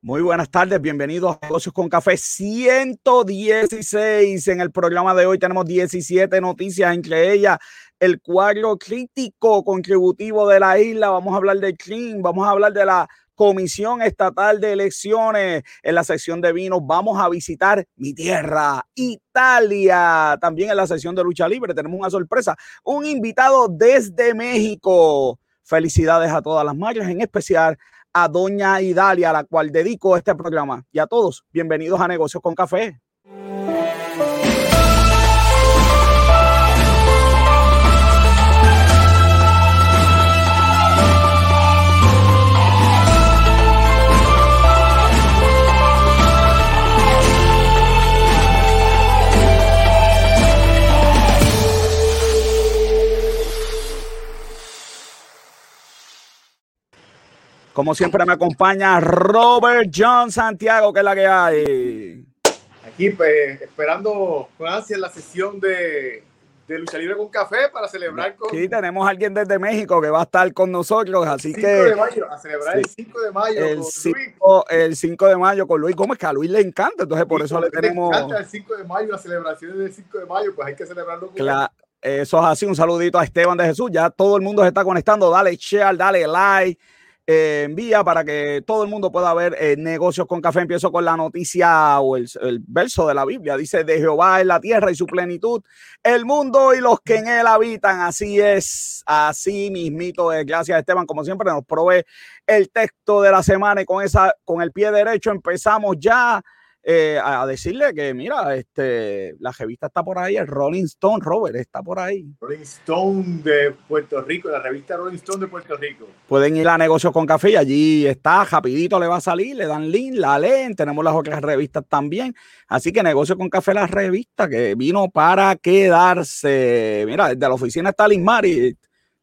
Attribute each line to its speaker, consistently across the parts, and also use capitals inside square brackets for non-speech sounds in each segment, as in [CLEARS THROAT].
Speaker 1: Muy buenas tardes, bienvenidos a Negocios con Café 116. En el programa de hoy tenemos 17 noticias, entre ellas el cuadro crítico contributivo de la isla. Vamos a hablar del CLIN, vamos a hablar de la Comisión Estatal de Elecciones. En la sección de vinos vamos a visitar mi tierra, Italia. También en la sección de lucha libre tenemos una sorpresa, un invitado desde México. Felicidades a todas las mayas, en especial a doña Idalia, a la cual dedico este programa. Y a todos, bienvenidos a Negocios con Café. Como siempre me acompaña Robert John Santiago, que es la que hay.
Speaker 2: Aquí pues, esperando con ansia la sesión de, de lucha libre con café para celebrar con...
Speaker 1: Sí, tenemos a alguien desde México que va a estar con nosotros, así que...
Speaker 2: De mayo, a celebrar el 5 de mayo
Speaker 1: el 5, El 5 de mayo con Luis Gómez, que a Luis le encanta, entonces por eso le tenemos...
Speaker 2: Le encanta el 5 de mayo, las celebraciones del 5 de mayo, pues hay que celebrarlo con
Speaker 1: claro. Eso es así, un saludito a Esteban de Jesús, ya todo el mundo se está conectando, dale share, dale like, eh, envía para que todo el mundo pueda ver eh, negocios con café. Empiezo con la noticia o el, verso de la Biblia. Dice, de Jehová es la tierra y su plenitud, el mundo y los que en él habitan. Así es, así mismito es. Gracias Esteban, como siempre nos provee el texto de la semana y con, esa, con el pie derecho empezamos ya. Eh, a decirle que, mira, este, la revista está por ahí, el Rolling Stone, Robert, está por ahí.
Speaker 2: Rolling Stone de Puerto Rico, la revista Rolling Stone de Puerto Rico.
Speaker 1: Pueden ir a Negocios con Café y allí está, rapidito le va a salir, le dan link, la leen, tenemos las otras revistas también. Así que Negocios con Café, la revista que vino para quedarse. Mira, desde la oficina está Liz Mari,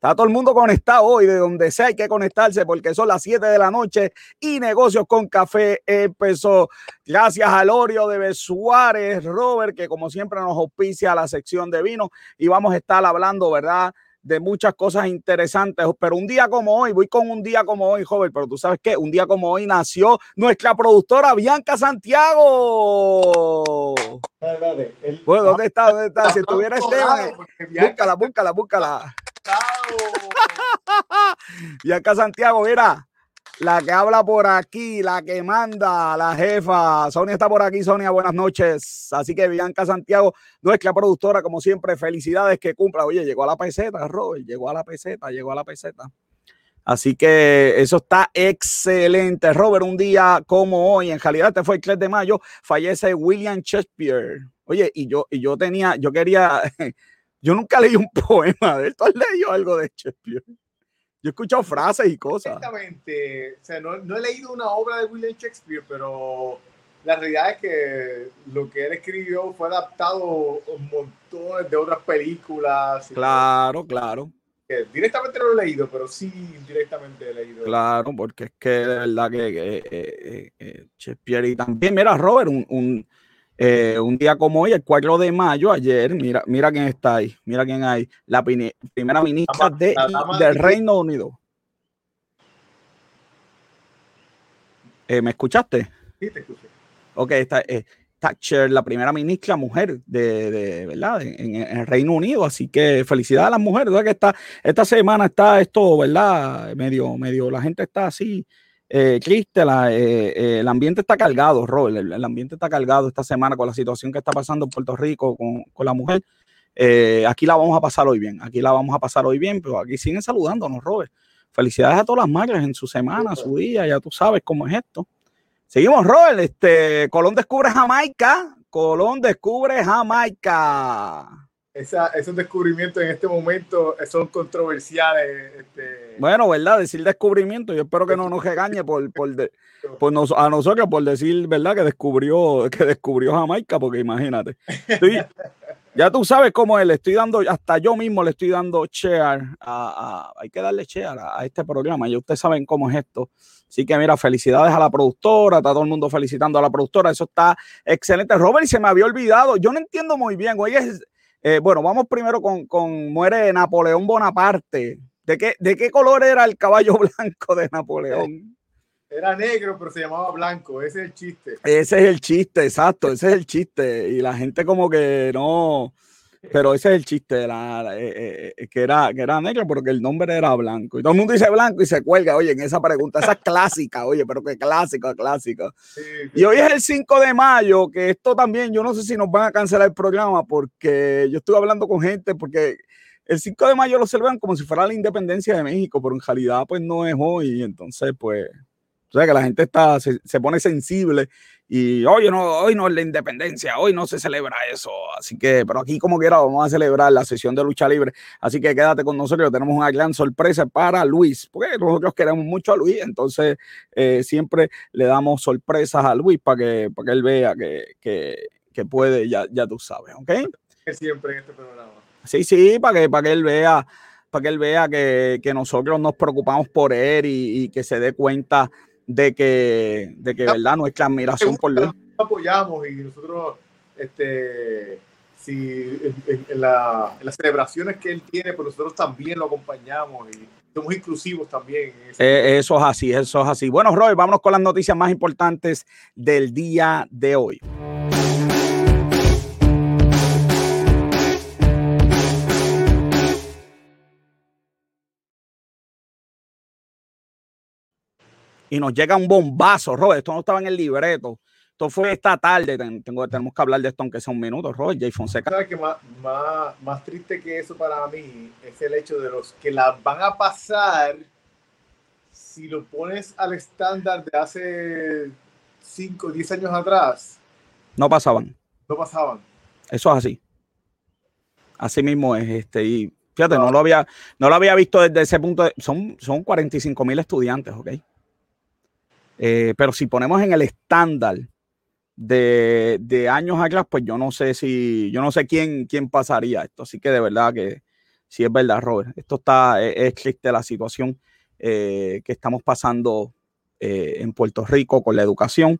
Speaker 1: Está todo el mundo conectado hoy, de donde sea hay que conectarse porque son las 7 de la noche y Negocios con Café empezó. Gracias a Lorio de Besuárez, Robert, que como siempre nos auspicia la sección de vino y vamos a estar hablando, ¿verdad? de muchas cosas interesantes, pero un día como hoy, voy con un día como hoy, joven, pero tú sabes que un día como hoy nació nuestra productora Bianca Santiago.
Speaker 2: Dale, dale. El...
Speaker 1: Bueno, ¿dónde está? ¿Dónde está? Si estuviera Esteban, búscala, búscala, búscala. Bianca Santiago, mira, la que habla por aquí, la que manda, la jefa. Sonia está por aquí, Sonia, buenas noches. Así que Bianca Santiago, nuestra productora, como siempre, felicidades que cumpla. Oye, llegó a la peseta, Robert, llegó a la peseta, llegó a la peseta. Así que eso está excelente. Robert, un día como hoy, en realidad este fue el 3 de mayo, fallece William Shakespeare. Oye, y yo, y yo tenía, yo quería, [LAUGHS] yo nunca leí un [LAUGHS] poema de él. ¿Tú has leído algo de Shakespeare? Yo he escuchado frases y cosas.
Speaker 2: Exactamente. O sea, no, no, he leído una obra de William Shakespeare, pero la realidad es que lo que él escribió fue adaptado un montón de otras películas.
Speaker 1: Claro, claro.
Speaker 2: Directamente no lo he leído, pero sí indirectamente he leído.
Speaker 1: Claro, porque es que de verdad que, que, que, que Shakespeare y también, mira, Robert, un, un eh, un día como hoy, el 4 de mayo, ayer, mira, mira quién está ahí, mira quién hay, la primera ministra de,
Speaker 2: dama
Speaker 1: del
Speaker 2: de-
Speaker 1: Reino Unido. Eh, ¿Me escuchaste?
Speaker 2: Sí, te escuché.
Speaker 1: Ok, está eh, Thatcher, la primera ministra mujer de, de ¿verdad? En, en el Reino Unido, así que felicidades a las mujeres, ¿verdad? Que está, esta semana está esto, ¿verdad? Medio, medio, la gente está así, eh, triste, la, eh, eh, el ambiente está cargado, Robert, el, el ambiente está cargado esta semana con la situación que está pasando en Puerto Rico con, con la mujer. Eh, aquí la vamos a pasar hoy bien, aquí la vamos a pasar hoy bien, pero aquí siguen saludándonos, Robert. Felicidades a todas las madres en su semana, su día, ya tú sabes cómo es esto. Seguimos, Robert. Este, Colón descubre Jamaica. Colón descubre Jamaica.
Speaker 2: Esa, esos descubrimientos en este momento son controversiales. Este,
Speaker 1: Bueno, ¿verdad? Decir descubrimiento. Yo espero que no nos regañe por, por, de- [LAUGHS] por nos- a nosotros por decir, ¿verdad? Que descubrió, que descubrió Jamaica, porque imagínate. Estoy- [LAUGHS] ya tú sabes cómo es, le estoy dando, hasta yo mismo le estoy dando share a, a- hay que darle share a, a este programa. Ya ustedes saben cómo es esto. Así que mira, felicidades a la productora, está todo el mundo felicitando a la productora, eso está excelente. Robert, y se me había olvidado, yo no entiendo muy bien, hoy es, eh, bueno, vamos primero con, con muere Napoleón Bonaparte. ¿De qué, ¿De qué color era el caballo [LAUGHS] blanco de Napoleón?
Speaker 2: Era negro, pero se llamaba blanco. Ese es el chiste.
Speaker 1: Ese es el chiste, exacto. Ese es el chiste. Y la gente como que no. Pero ese es el chiste, era, eh, eh, eh, que, era, que era negro, porque el nombre era blanco. Y todo el mundo dice blanco y se cuelga, oye, en esa pregunta. Esa es clásica, oye, pero qué clásico, clásico. y hoy es el 5 de mayo, que esto también, yo no sé si nos van a cancelar el programa, porque yo estuve hablando con gente, porque el 5 de mayo lo celebran como si fuera la independencia de México, pero en realidad pues no es hoy. Entonces, pues, o sea que la gente está, se, se pone sensible y hoy no, hoy no es la independencia, hoy no se celebra eso. Así que, pero aquí como quiera vamos a celebrar la sesión de lucha libre. Así que quédate con nosotros, tenemos una gran sorpresa para Luis, porque nosotros queremos mucho a Luis, entonces eh, siempre le damos sorpresas a Luis para que, para que él vea que, que, que puede, ya, ya tú sabes, ¿ok?
Speaker 2: Siempre en este programa.
Speaker 1: Sí, sí, para que, para que él vea, para que él vea que, que nosotros nos preocupamos por él y, y que se dé cuenta de que, de que verdad nuestra admiración por Dios.
Speaker 2: Apoyamos y nosotros, este, si en, la, las celebraciones que él tiene, pues nosotros también lo acompañamos y somos inclusivos también.
Speaker 1: Eh, eso es así, eso es así. Bueno, Roy, vámonos con las noticias más importantes del día de hoy. Y nos llega un bombazo, Robert. Esto no estaba en el libreto. Esto fue esta tarde. Tengo, tenemos que hablar de esto aunque sea un minuto, Robert. Jay Fonseca.
Speaker 2: ¿Sabes que más, más, más, triste que eso para mí es el hecho de los que la van a pasar si lo pones al estándar de hace 5 o 10 años atrás.
Speaker 1: No pasaban.
Speaker 2: No pasaban.
Speaker 1: Eso es así. Así mismo es. Este, y fíjate, no, lo, había, no lo había visto desde ese punto. son, son 45 mil estudiantes, ¿ok? Eh, pero si ponemos en el estándar de, de, años atrás, pues yo no sé si, yo no sé quién, quién pasaría esto. Así que de verdad que sí es verdad, Robert. Esto está, es, triste la situación eh, que estamos pasando eh, en Puerto Rico con la educación.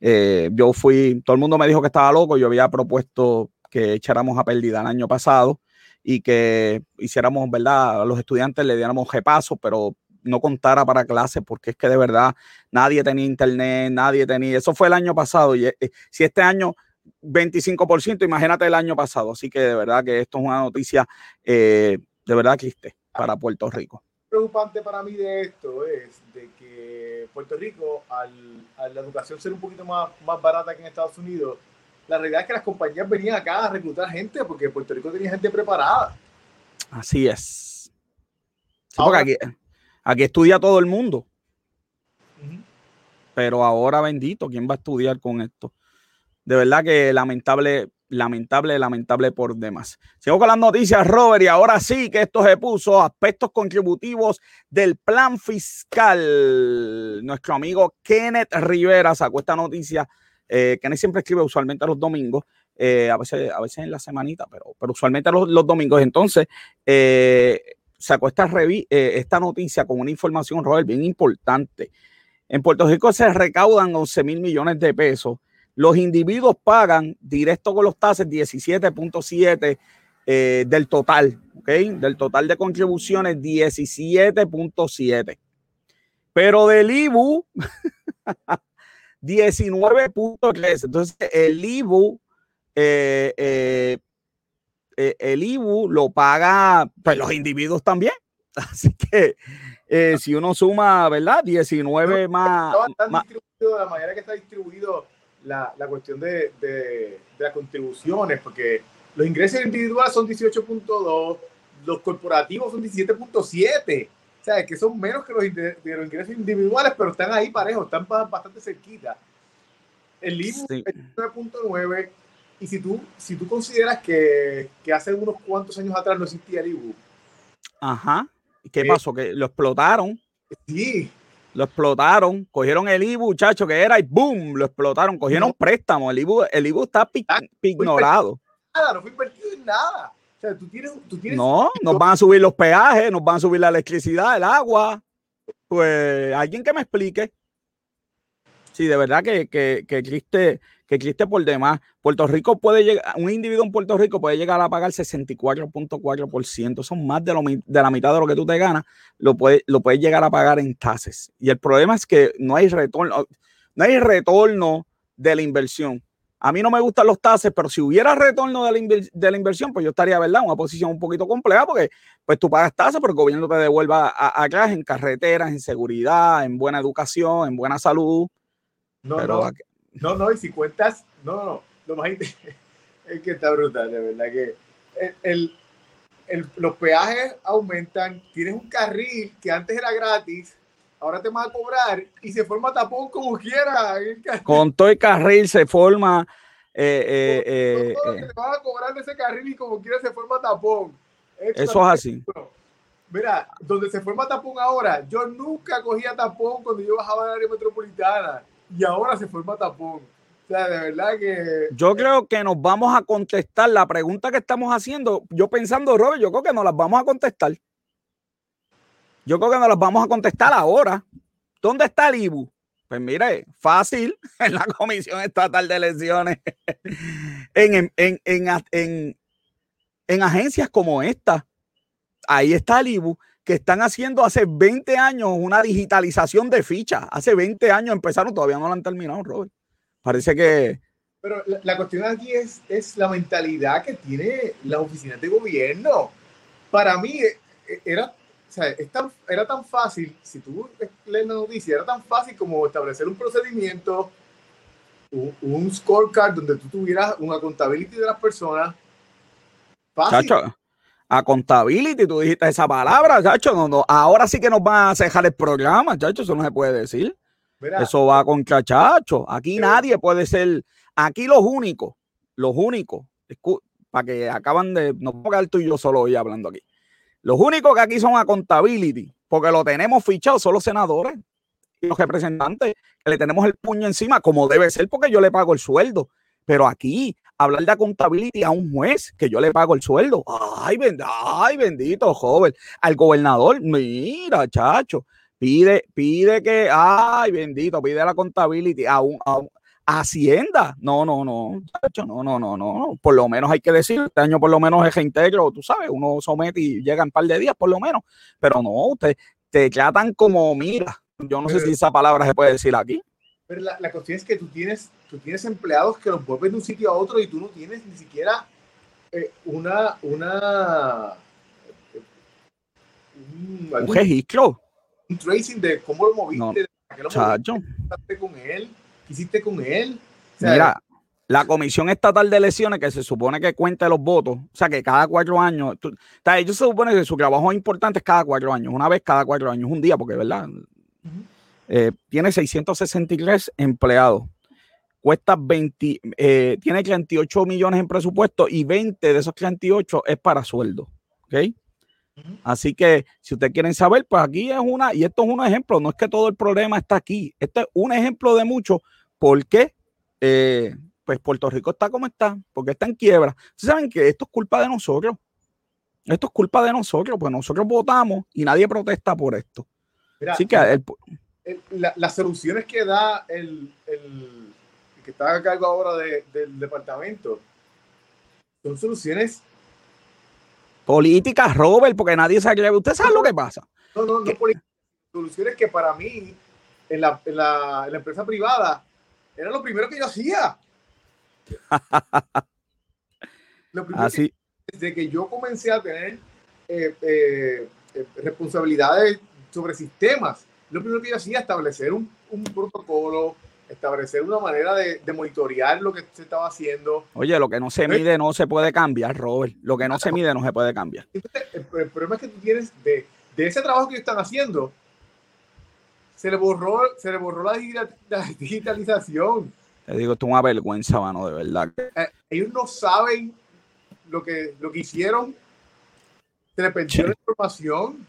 Speaker 1: yo fui, todo el mundo me dijo que estaba loco, yo había propuesto que echáramos a pérdida el año pasado y que hiciéramos, ¿verdad? A los estudiantes le diéramos repaso, pero no contara para clases, porque es que de verdad nadie tenía internet, nadie tenía, eso fue el año pasado, y eh, si este año 25%, imagínate el año pasado, así que de verdad que esto es una noticia eh, de verdad triste para Puerto Rico.
Speaker 2: Preocupante para mí de esto es de que Puerto Rico, al, la educación ser un poquito más, más barata que en Estados Unidos, la realidad es que las compañías venían acá a reclutar gente porque Puerto Rico tenía gente preparada.
Speaker 1: Así es. aquí, Aquí estudia todo el mundo. Pero ahora bendito, ¿quién va a estudiar con esto? De verdad que lamentable, lamentable, lamentable por demás. Sigo con las noticias, Robert, y ahora sí que esto se puso aspectos contributivos del plan fiscal. Nuestro amigo Kenneth Rivera sacó esta noticia. Eh, Kenneth siempre escribe usualmente los domingos. Eh, a, veces, a veces en la semanita, pero, pero usualmente los, los domingos. Entonces, eh, sacó esta, eh, esta noticia con una información, Robert, bien importante. En Puerto Rico se recaudan 11 mil millones de pesos. Los individuos pagan directo con los tases 17.7 eh, del total, ¿ok? Del total de contribuciones 17.7. Pero del IBU, 19.3. [LAUGHS] Entonces, el IBU eh, eh eh, el IBU lo paga pues, los individuos también. [LAUGHS] Así que eh, si uno suma, ¿verdad? 19 más.
Speaker 2: más de la manera que está distribuido la, la cuestión de, de, las contribuciones, porque los ingresos individuales son 18.2, los corporativos son 17.7. O sea, que son menos que los, los, ingresos individuales, pero están ahí parejos, están bastante cerquita. El IBU es 9.9 y si tú, si tú consideras que, que, hace unos cuantos años atrás no existía el IBU.
Speaker 1: Ajá. ¿Qué eh, pasó? Que lo explotaron.
Speaker 2: Sí.
Speaker 1: Lo explotaron, cogieron el IBU, muchacho, que era y boom, lo explotaron, cogieron préstamos. El IBU, el IBU está ignorado.
Speaker 2: Nada, no fue invertido en nada. O sea, tú tienes, tú tienes
Speaker 1: no, nos van a subir los peajes, nos van a subir la electricidad, el agua. Pues alguien que me explique. Sí, de verdad que, que, que triste, que existe por demás. Puerto Rico puede llegar, un individuo en Puerto Rico puede llegar a pagar 64.4%. Son más de, lo, de la mitad de lo que tú te ganas, lo puedes lo puede llegar a pagar en tasas. Y el problema es que no hay retorno, no hay retorno de la inversión. A mí no me gustan los tases, pero si hubiera retorno de la, de la, inversión, pues yo estaría, ¿verdad? Una posición un poquito compleja porque pues tú pagas tasas, pero el gobierno te devuelva acá en carreteras, en seguridad, en buena educación, en buena salud.
Speaker 2: No, no, no, no, y si cuentas, no, no, lo más [LAUGHS] es que está brutal, de verdad que el, el, los peajes aumentan, tienes un carril que antes era gratis, ahora te van a cobrar y se forma tapón como quiera. [LAUGHS]
Speaker 1: Con todo el carril se forma. Eh, eh, eh,
Speaker 2: eh. te van a cobrar de ese carril y como quiera se forma tapón.
Speaker 1: Eso es así.
Speaker 2: Mira, donde se forma tapón ahora, yo nunca cogía tapón cuando yo bajaba del área metropolitana y ahora se forma tapón. O sea, de verdad que.
Speaker 1: Yo creo que nos vamos a contestar la pregunta que estamos haciendo. Yo pensando, Robert, yo creo que nos las vamos a contestar. Yo creo que nos las vamos a contestar ahora. ¿Dónde está el IBU? Pues mire, fácil, [LAUGHS] en la Comisión Estatal de Elecciones, en, en, en, en, agencias como esta. Ahí está el IBU, que están haciendo hace 20 años una digitalización de fichas. Hace 20 años empezaron, todavía no lo han terminado, Robert. Parece que...
Speaker 2: Pero la, la cuestión aquí es, es la mentalidad que tiene las oficinas de gobierno. Para mí eh, era o sea, era tan fácil, si tú lees la noticia, era tan fácil como establecer un procedimiento, un, scorecard donde tú tuvieras una contabilidad de las personas.
Speaker 1: Fácil. Chacho, accountability, tú dijiste esa palabra, chacho, no, no, ahora sí que nos van a cejar el programa, chacho, eso no se puede decir. eso va con chacho. Aquí nadie puede ser, aquí los únicos, los únicos, para que acaban de, no puedo quedar tú y yo solo hoy hablando aquí. Los únicos que aquí son a contability, porque lo tenemos fichado, son los senadores y los representantes, que le tenemos el puño encima, como debe ser, porque yo le pago el sueldo. Pero aquí, hablar de accountability a un juez, que yo le pago el sueldo. Ay, ay bendito, joven. Al gobernador, mira, chacho, pide, pide que, ay, bendito, pide la contability a un, a un, Hacienda. No, no, no, no, no, no, no. Por lo menos hay que decir, este año por lo menos es reintegro, tú sabes, uno somete y llega en un par de días por lo menos. Pero no, usted te tratan como mira. Yo no sé si esa palabra se puede decir aquí.
Speaker 2: Pero la, la, cuestión es que tú tienes, tú tienes empleados que los vuelven de un sitio a otro y tú no tienes ni siquiera eh, una, una
Speaker 1: un, un registro.
Speaker 2: Un tracing de cómo lo moviste, no, de lo moviste con él hiciste con él?
Speaker 1: Mira, la Comisión Estatal de Elecciones, que se supone que cuenta los votos, o sea, que cada cuatro años, ellos se supone que su trabajo importante es cada cuatro años, una vez cada cuatro años, un día, porque, ¿verdad? Eh, tiene 663 empleados, cuesta 20, eh, tiene 38 millones en presupuesto y 20 de esos 38 es para sueldo, ¿ok? Así que si ustedes quieren saber, pues aquí es una, y esto es un ejemplo, no es que todo el problema está aquí, este es un ejemplo de muchos ¿Por qué? Eh, pues Puerto Rico está como está, porque está en quiebra. Ustedes saben que esto es culpa de nosotros. Esto es culpa de nosotros, pues nosotros votamos y nadie protesta por esto. Así que
Speaker 2: las soluciones que da el, que está a cargo ahora del departamento son soluciones
Speaker 1: políticas, Robert, porque nadie sabe. Usted sabe lo que pasa.
Speaker 2: No, no, no Soluciones que para mí, en la, en la empresa privada, era lo primero que yo hacía. [LAUGHS] lo primero Así. Que, desde que yo comencé a tener eh, eh, eh, responsabilidades sobre sistemas, lo primero que yo hacía establecer un, un protocolo, establecer una manera de, de, monitorear lo que se estaba haciendo.
Speaker 1: Oye, lo que no se mide no se puede cambiar, Robert. Lo que no se mide no se puede cambiar.
Speaker 2: Entonces, el, el, problema es que tú tienes de, de ese trabajo que están haciendo, se le borró, se le borró la, digitalización.
Speaker 1: Te digo, esto es una vergüenza, mano, de verdad.
Speaker 2: Eh, ellos no saben lo que, lo que hicieron. Se le perdió la información.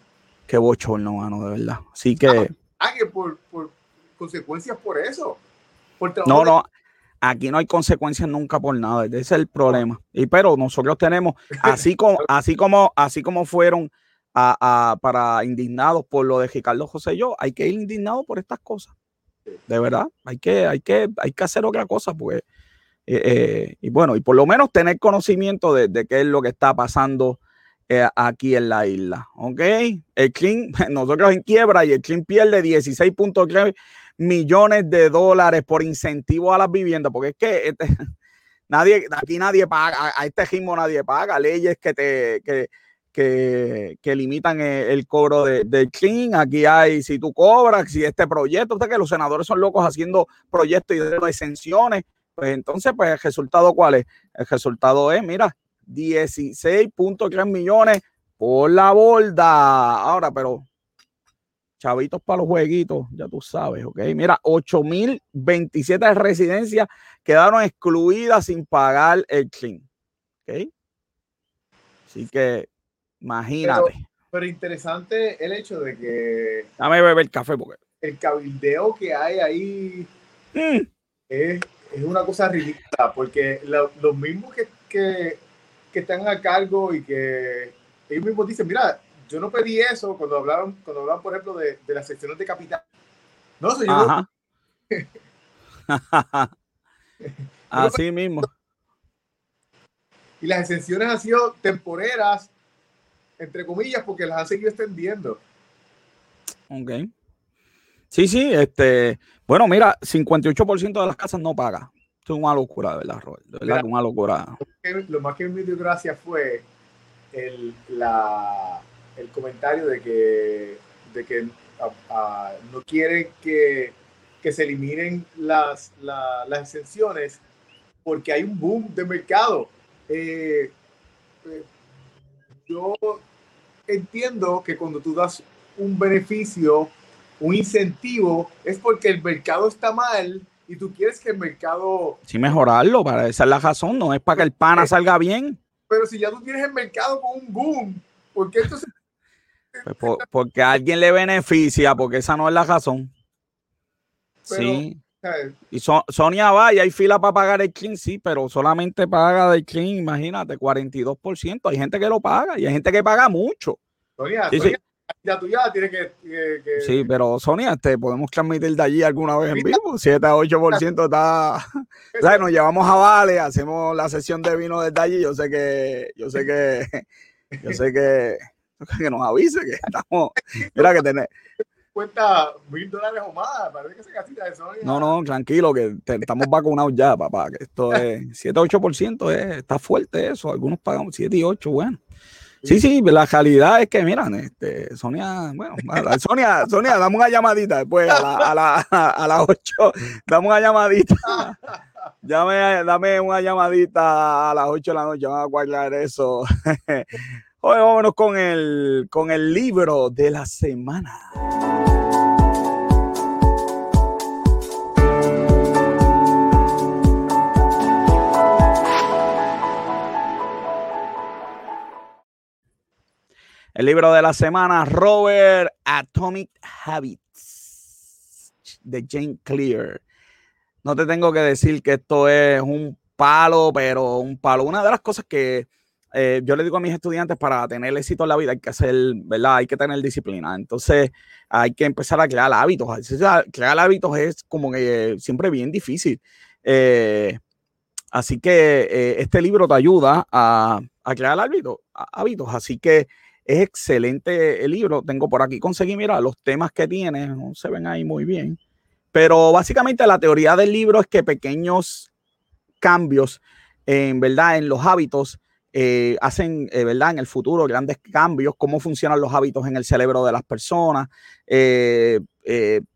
Speaker 1: Qué bochorno, mano, de verdad. Así que.
Speaker 2: Ah, que por, por, consecuencias por eso.
Speaker 1: no, no. Aquí no hay consecuencias nunca por nada. Ese es el problema. Y pero nosotros tenemos, [LAUGHS] así como, así como, así como fueron a, para indignados por lo de Ricardo José yo, hay que ir indignado por estas cosas. De verdad, hay que, hay que, hay que hacer otra cosa, porque y bueno, y por lo menos tener conocimiento de, de qué es lo que está pasando eh, aquí en la isla. ¿Ok? El Clean, [LAUGHS] nosotros en quiebra y el Clean pierde 16.3 millones de dólares por incentivo a las viviendas, porque es que este, [LAUGHS] nadie, aquí nadie paga, a este ritmo nadie paga, leyes que te que, que, limitan el, cobro del de clean. Aquí hay, si tú cobras, si este proyecto, usted que los senadores son locos haciendo proyectos y de exenciones, pues entonces, pues el resultado cuál es? El resultado es, mira, 16.3 millones por la borda. Ahora, pero chavitos para los jueguitos, ya tú sabes, ¿ok? Mira, 8.027 residencias quedaron excluidas sin pagar el clean, ¿ok? Así que imagínate.
Speaker 2: Pero, interesante el hecho de que...
Speaker 1: Dame beber café porque...
Speaker 2: El cabildeo que hay ahí mm. es, una cosa ridícula, porque los mismos que que están a cargo y que ellos mismos dicen, mira, yo no pedí eso cuando hablaban, cuando hablaban por ejemplo, de, de las secciones de capital. No, señor. [LAUGHS]
Speaker 1: Así mismo.
Speaker 2: Y las exenciones han sido temporeras, entre comillas, porque las han seguido extendiendo.
Speaker 1: Ok. Sí, sí, este, bueno, mira, 58% de las casas no paga es una locura, ¿verdad, Robert? De verdad, una locura.
Speaker 2: Lo más que me dio gracia fue el, la, el comentario de que, de que no quiere que, que, se eliminen las, las exenciones porque hay un boom de mercado. Eh, yo entiendo que cuando tú das un beneficio, un incentivo, es porque el mercado está mal y tú quieres que el mercado...
Speaker 1: Sí, mejorarlo, para esa es la razón, no es para que el pana salga bien.
Speaker 2: Pero si ya tú tienes el mercado con un boom, ¿por qué esto
Speaker 1: pues porque a alguien le beneficia, porque esa no es la razón. sí. Y Sonia va y hay fila para pagar el clean, sí, pero solamente paga del clean, imagínate, 42%. Hay gente que lo paga y hay gente que paga mucho.
Speaker 2: Sonia, Sonia ya tú ya tienes que,
Speaker 1: Sí, pero Sonia, te podemos transmitir de allí alguna vez en vivo. 7 a 8% está. o sea, nos llevamos a Vale, hacemos la sesión de vino desde allí. Yo sé que, yo sé que, yo sé que, que nos avise que estamos. Mira que tenés
Speaker 2: cuenta mil dólares o más. Parece que se casita de Sonia.
Speaker 1: No, no, tranquilo, que estamos vacunados ya, papá. Que esto es 7 a 8%, es, está fuerte eso. Algunos pagamos 7 y 8, bueno. Sí, sí, la realidad es que, miran, este, Sonia, bueno, [LAUGHS] Sonia, Sonia, dame una llamadita después a, la, a, las 8, dame una llamadita. [LAUGHS] Dame, dame una llamadita a las 8 de la noche, vamos a guardar eso. [LAUGHS] Hoy vámonos con el, con el libro de la semana. El libro de la semana, Robert Atomic Habits, de Jane Clear. No te tengo que decir que esto es un palo, pero un palo. Una de las cosas que eh, yo le digo a mis estudiantes para tener éxito en la vida hay que hacer, ¿verdad? Hay que tener disciplina. Entonces hay que empezar a crear hábitos. Crear hábitos es como que siempre bien difícil. Eh, así que eh, este libro te ayuda a, crear hábitos, hábitos. Así que es excelente el libro. Tengo por aquí, conseguí, mira, los temas que tiene, no se ven ahí muy bien. Pero básicamente la teoría del libro es que pequeños cambios, en verdad, en los hábitos, eh, hacen, eh, ¿verdad? En el futuro, grandes cambios, cómo funcionan los hábitos en el cerebro de las personas, eh,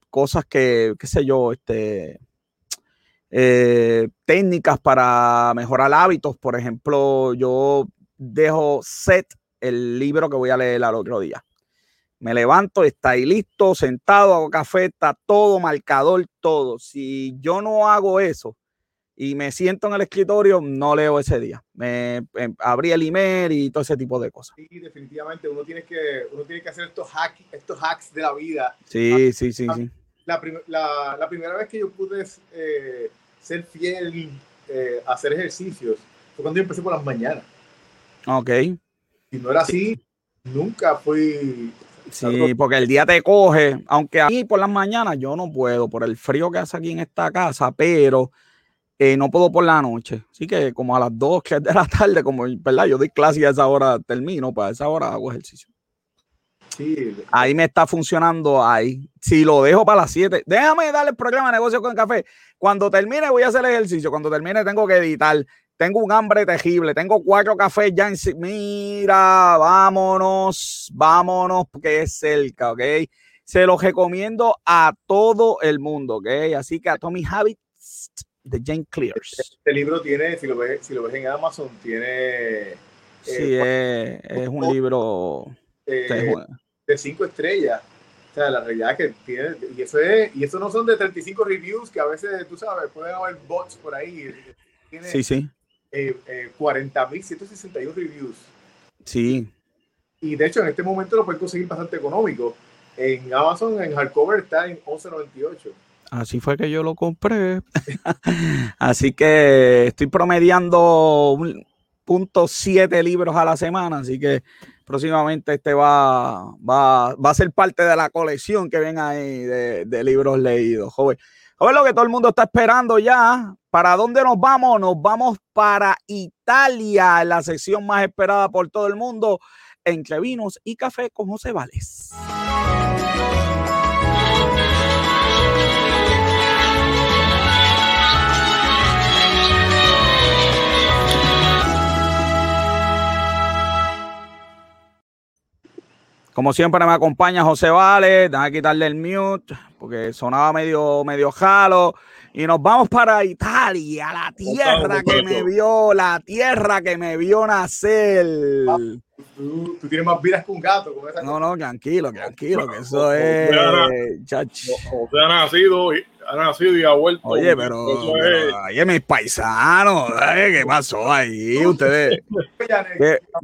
Speaker 1: cosas que, qué sé yo, este, técnicas para mejorar hábitos. Por ejemplo, yo dejo set el libro que voy a leer al otro día. Me levanto, está ahí listo, sentado, hago café, está todo, marcador, todo. Si yo no hago eso y me siento en el escritorio, no leo ese día. Me, em, abrí el email y todo ese tipo de cosas.
Speaker 2: Sí, definitivamente, uno tiene que, uno tiene que hacer estos hacks, estos hacks de la vida.
Speaker 1: Sí, sí, sí, sí.
Speaker 2: La, la, primera vez que yo pude eh, ser fiel eh, hacer ejercicios fue cuando yo empecé por las mañanas.
Speaker 1: Ok.
Speaker 2: Si no era así, nunca fui.
Speaker 1: Sí, porque el día te coge, aunque aquí por las mañanas yo no puedo, por el frío que hace aquí en esta casa, pero Eh, no puedo por la noche. Así que como a las 2, que es de la [LAUGHS] tarde, como, ¿verdad? Yo doy clase y a esa hora termino, pues a esa hora hago ejercicio. Sí. Ahí me está funcionando ahí. Si lo dejo para las 7, déjame darle el programa de negocio con café. Cuando termine voy a hacer el ejercicio. Cuando termine tengo que editar. Tengo un hambre tejible. Tengo cuatro cafés ya en... Mira, vámonos, vámonos, que es cerca, ¿ok? Se los recomiendo a todo el mundo, ¿ok? Así que a Tommy Habits de Jane Clears.
Speaker 2: Este libro tiene, si lo ves, si lo ves en Amazon, tiene...
Speaker 1: Eh, sí, es, un libro...
Speaker 2: Eh, de cinco estrellas. O sea, la realidad que tiene, y eso, es, y eso no son de 35 reviews, que a veces, tú sabes, pueden haber bots por ahí.
Speaker 1: Tiene, sí, sí.
Speaker 2: Eh, eh, 40.161 reviews.
Speaker 1: Sí.
Speaker 2: Y de hecho, en este momento lo pueden conseguir bastante económico. En Amazon, en hardcover, está en 11.98.
Speaker 1: Así fue que yo lo compré. [LAUGHS] así que estoy promediando punto siete libros a la semana, así que próximamente este va, va, va a ser parte de la colección que ven ahí de, libros leídos, joven. Joven, lo que todo el mundo está esperando ya. ¿Para dónde nos vamos? Nos vamos para Italia, la sección más esperada por todo el mundo, entre vinos y café con José Vales. Como siempre me acompaña José Vale, déjame quitarle el mute porque sonaba medio, medio jalo. Y nos vamos para Italia, la tierra que me vio, la tierra que me vio nacer.
Speaker 2: Tú, tienes más vidas que un gato.
Speaker 1: no, no, tranquilo, tranquilo, que eso es.
Speaker 3: José ha nacido ha nacido y ha vuelto.
Speaker 1: Oye, pero, oye, mis paisanos, ¿qué pasó ahí? Ustedes,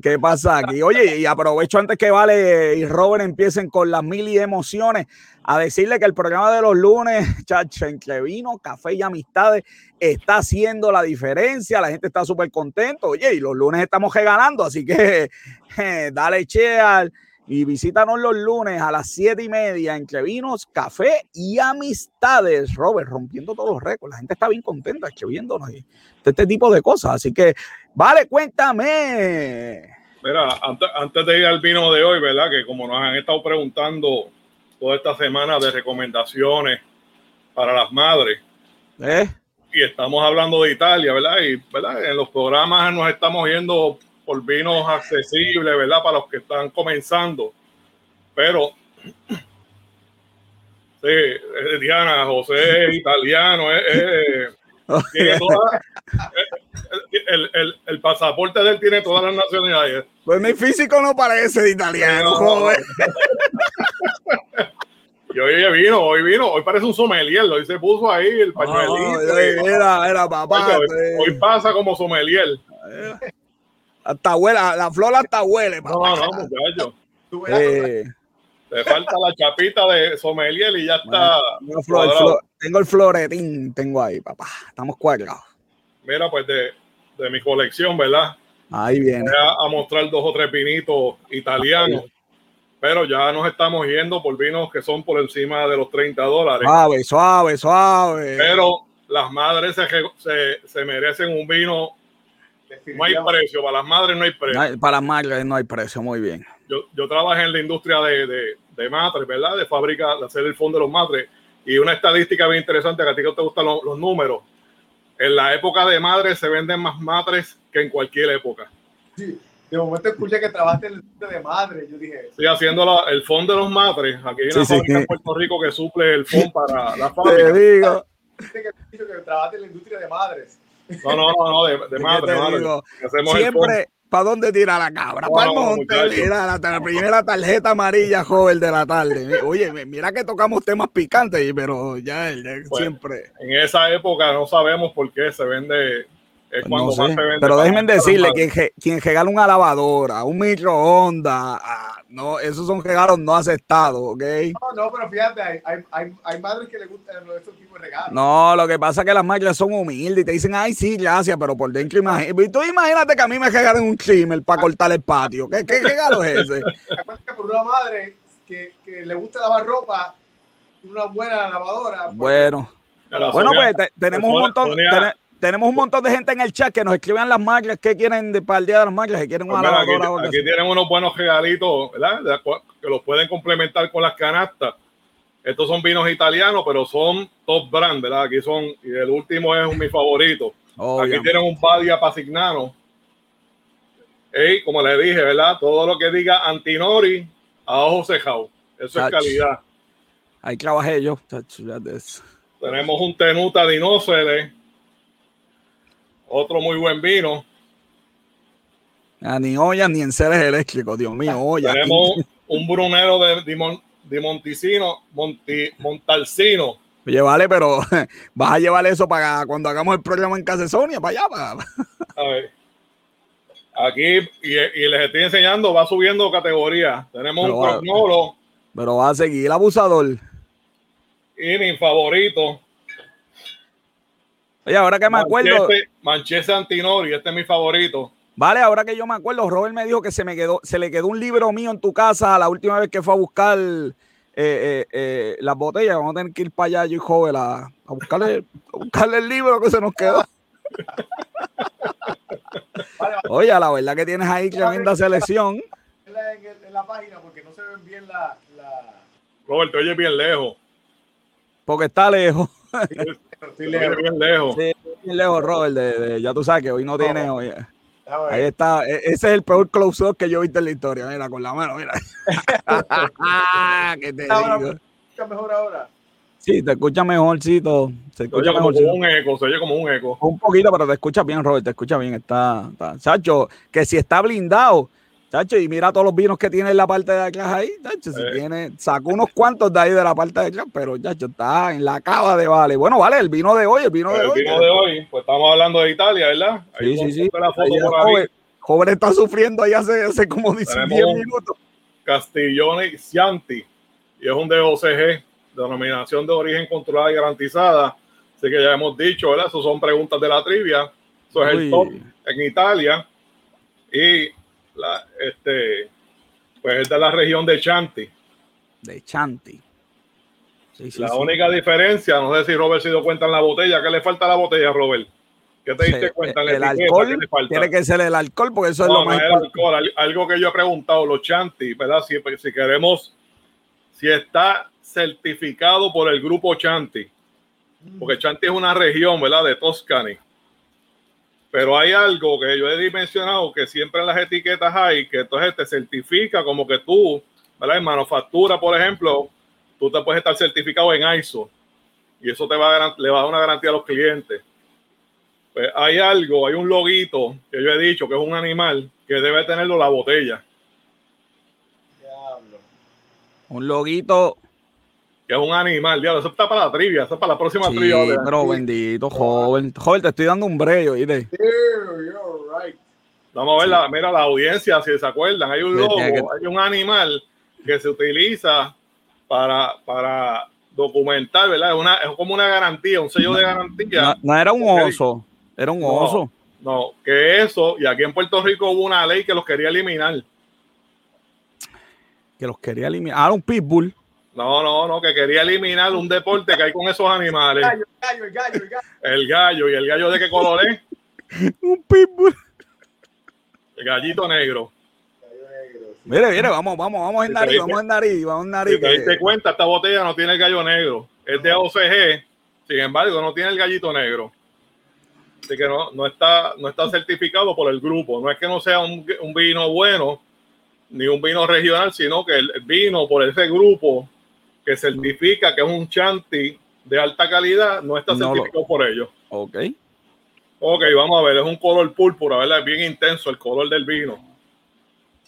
Speaker 1: ¿qué, pasa aquí? Oye, y aprovecho antes que Vale y Robert empiecen con las mil y emociones a decirle que el programa de los lunes, [LAUGHS] chacho, entre vino, café y amistades, está haciendo la diferencia. La gente está súper contento. Oye, y los lunes estamos regalando, así que [LAUGHS] dale cheal y visítanos los lunes a las siete y media entre vinos, café y amistades. Robert, rompiendo todos los récords. La gente está bien contenta escribiéndonos y este tipo de cosas. Así que, vale, cuéntame.
Speaker 3: Mira, antes, de ir al vino de hoy, ¿verdad? Que como nos han estado preguntando toda esta semana de recomendaciones para las madres. ¿Eh? Y estamos hablando de Italia, ¿verdad? Y ¿verdad? en los programas nos estamos yendo por vinos accesibles, ¿verdad? Para los que están comenzando. Pero, [CLEARS THROAT] sí, Diana, José es italiano, es, el, el, el, pasaporte de él tiene todas las nacionalidades.
Speaker 1: Pues mi físico no parece de italiano, joven. [LAUGHS]
Speaker 3: Y hoy vino, hoy vino, hoy parece un sommelier, hoy se puso ahí el pañuelito.
Speaker 1: era, era papá.
Speaker 3: Hoy, pasa como sommelier.
Speaker 1: Hasta huele, la flor hasta huele.
Speaker 3: No, no, muchacho. Eh, Te falta la chapita de sommelier y ya está.
Speaker 1: tengo el floretín, tengo ahí, papá. Estamos cuadrados.
Speaker 3: Mira, pues de, de mi colección, ¿verdad?
Speaker 1: Ahí viene.
Speaker 3: Voy a, mostrar dos o tres vinitos italianos. Pero ya nos estamos yendo por vinos que son por encima de los 30 dólares.
Speaker 1: Suave, suave, suave.
Speaker 3: Pero las madres se, se, se merecen un vino no hay precio, para las madres no hay precio.
Speaker 1: para las madres no hay precio, muy bien.
Speaker 3: Yo, yo trabajé en la industria de, de, de matres, ¿verdad? De fábrica, de hacer el fondo de los matres. Y una estadística bien interesante, que a ti que te gustan los, los números. En la época de madres se venden más matres que en cualquier época.
Speaker 2: Sí. De momento escuché que trabajaste en la industria de madres. Yo dije.
Speaker 3: Sí, haciendo el fondo de los matres. Aquí hay una fábrica en Puerto Rico que suple el fondo para la [LAUGHS] fábrica. Te digo.
Speaker 2: que trabajaste en la industria de madres.
Speaker 3: No, no, no, de, de madre,
Speaker 1: Siempre, ¿para dónde tira la cabra? para el monte, la, la, primera tarjeta amarilla joven de la tarde. Oye, mira que tocamos temas picantes, pero ya, pues, siempre.
Speaker 3: En esa época no sabemos por qué se vende es cuando más se vende
Speaker 1: pero déjenme decirle que quien regala una lavadora, un microondas, no, esos son regalos no aceptados, ¿ok?
Speaker 2: No, no, pero fíjate, hay, hay, hay madres que les gustan estos tipos de regalos.
Speaker 1: No, lo que pasa es que las madres son humildes y te dicen, ay, sí, gracias, pero por dentro imagínate. Tú imagínate que a mí me regalen un trimmer para cortar el patio. ¿Qué, qué regalo es ese? [LAUGHS]
Speaker 2: que por una madre que, que, le gusta lavar ropa, una buena lavadora.
Speaker 1: Bueno. Bueno, pues tenemos un montón. Tenemos un montón de gente en el chat que nos escriben las máquinas que quieren de, para el Día de las máquinas, que quieren una
Speaker 3: pues lavadora. Aquí, aquí tienen unos buenos regalitos, ¿verdad? Que los pueden complementar con las canastas. Estos son vinos italianos, pero son top brand, ¿verdad? Aquí son, y el último es mi favorito. Aquí tienen un Badia Pasignano. Y como le dije, ¿verdad? Todo lo que diga Antinori a ojo cejado. Eso es calidad.
Speaker 1: Ahí trabajé yo.
Speaker 3: Tenemos un Tenuta Dinocele. Otro muy buen vino.
Speaker 1: Ah, ni olla ni en seres eléctricos, Dios mío, olla.
Speaker 3: Tenemos [LAUGHS] un Brunero de, de, Monticino, Monti, Montalcino.
Speaker 1: Oye, vale, pero [LAUGHS] vas a llevar eso para cuando hagamos el programa en Casa Sonia, para allá. Para... [LAUGHS]
Speaker 3: A ver. Aquí, y, les estoy enseñando, va subiendo categoría. Tenemos un Prognolo.
Speaker 1: Pero va a seguir el abusador.
Speaker 3: Y mi favorito.
Speaker 1: Oye, ahora que me acuerdo.
Speaker 3: Manchester Antinori, este es mi favorito.
Speaker 1: Vale, ahora que yo me acuerdo, Robert me dijo que se me quedó, se le quedó un libro mío en tu casa la última vez que fue a buscar eh, eh, eh, las botellas. Vamos a tener que ir para allá, yo y Joven, a, buscarle, a buscarle el libro que se nos quedó. Oye, la verdad que tienes ahí tremenda selección.
Speaker 2: En la página porque no se ven bien la. la...
Speaker 3: Robert, oye bien lejos.
Speaker 1: Porque está lejos.
Speaker 3: Estoy lejos. bien lejos.
Speaker 1: Sí, bien lejos, Robert. De, ya tú sabes que hoy no tiene. ahí está. E, ese es el peor close-up que yo he visto en la historia. Mira, con la mano, mira. [LAUGHS] [LAUGHS] ¿Qué te digo?
Speaker 2: mejor ahora?
Speaker 1: Sí, te escucha mejorcito. Se escucha
Speaker 3: como un eco, se oye como un eco.
Speaker 1: Un poquito, pero te escucha bien, Robert, te escucha bien. Está, está. Sacho, que si está blindado, Chacho, y mira todos los vinos que tiene en la parte de atrás ahí, chacho, si tiene, sacó unos cuantos de ahí de la parte de atrás, pero chacho, está en la cava de Vale. Bueno, vale, el vino de hoy, el vino de hoy.
Speaker 3: El vino de hoy, pues estamos hablando de Italia, ¿verdad?
Speaker 1: sí, sí, sí. joven, joven, está sufriendo ahí hace, hace como 10 minutos.
Speaker 3: Castiglione Cianti, y es un DOCG, denominación de origen controlada y garantizada. Así que ya hemos dicho, ¿verdad? Esas son preguntas de la trivia. Eso es el top en Italia. Y la, este, pues es de la región de Chanti.
Speaker 1: De Chanti.
Speaker 3: la única diferencia, no sé si Robert se dio cuenta en la botella, ¿qué le falta a la botella, Robert? ¿Qué te diste cuenta?
Speaker 1: el alcohol tiene que ser el alcohol porque eso es lo más
Speaker 3: alcohol, algo que yo he preguntado, los Chanti, ¿verdad? Si, si queremos, si está certificado por el grupo Chanti, porque Chanti es una región, ¿verdad? De Toscani pero hay algo que yo he dimensionado que siempre en las etiquetas hay, que entonces te certifica como que tú, ¿verdad? En manufactura, por ejemplo, tú te puedes estar certificado en ISO y eso te va a, le va a dar una garantía a los clientes. Pues hay algo, hay un loguito que yo he dicho que es un animal que debe tenerlo la botella.
Speaker 1: Diablo. Un loguito
Speaker 3: que es un animal, diablo, eso está para la trivia, eso es para la próxima sí, trivia.
Speaker 1: Pero bendito, joven, joven, te estoy dando un brello, ¿viste?
Speaker 3: Vamos a ver, la, mira la audiencia, si se acuerdan, hay un lobo, hay un animal que se utiliza para, para documentar, ¿verdad? Es, una, es como una garantía, un sello de garantía.
Speaker 1: No, era un oso, era un oso.
Speaker 3: No, que eso, y aquí en Puerto Rico hubo una ley que los quería eliminar.
Speaker 1: Que los quería eliminar. Ah, un pitbull.
Speaker 3: No, no, no, que quería eliminar un deporte que hay con esos animales. El gallo, el gallo, el gallo. El gallo, ¿y el gallo de qué color es? [LAUGHS]
Speaker 1: un pitbull.
Speaker 3: El gallito negro.
Speaker 1: Mire, mire, vamos, vamos, vamos en nariz, vamos en nariz, vamos en nariz. Si
Speaker 3: te diste cuenta, esta botella no tiene el gallo negro, es de OCG, sin embargo, no tiene el gallito negro. Así que no, no, está, no está certificado por el grupo. No es que no sea un, un vino bueno, ni un vino regional, sino que el vino por ese grupo que certifica que es un chanti de alta calidad, no está certificado por ellos.
Speaker 1: Ok.
Speaker 3: Ok, vamos a ver, es un color púrpura, ¿verdad? Es bien intenso el color del vino.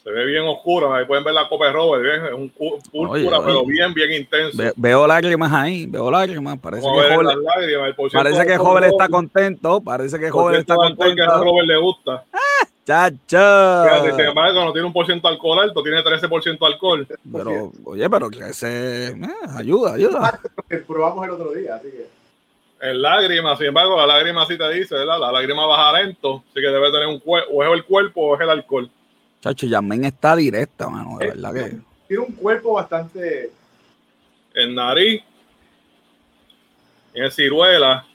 Speaker 3: Se ve bien oscuro, ahí pueden ver la copa de Robert, es un púrpura, pero bien, bien intenso.
Speaker 1: veo lágrimas ahí, veo lágrimas. Parece que, joven, parece que joven está contento, parece que joven está contento.
Speaker 3: que a Robert le gusta.
Speaker 1: Chacho.
Speaker 3: Sin embargo, no tiene un por ciento alcohol alto, tiene 13% alcohol.
Speaker 1: Pero, oye, pero que se eh, ayuda, ayuda.
Speaker 2: Probamos el otro día, así que.
Speaker 3: En lágrimas, sin embargo, la lágrima sí te dice, ¿verdad? La lágrima baja lento, así que debe tener un cuerpo, o es el cuerpo o es el alcohol.
Speaker 1: Chacho, Yamen está directa, mano, de verdad que.
Speaker 2: Tiene un cuerpo bastante.
Speaker 3: En nariz, en ciruela,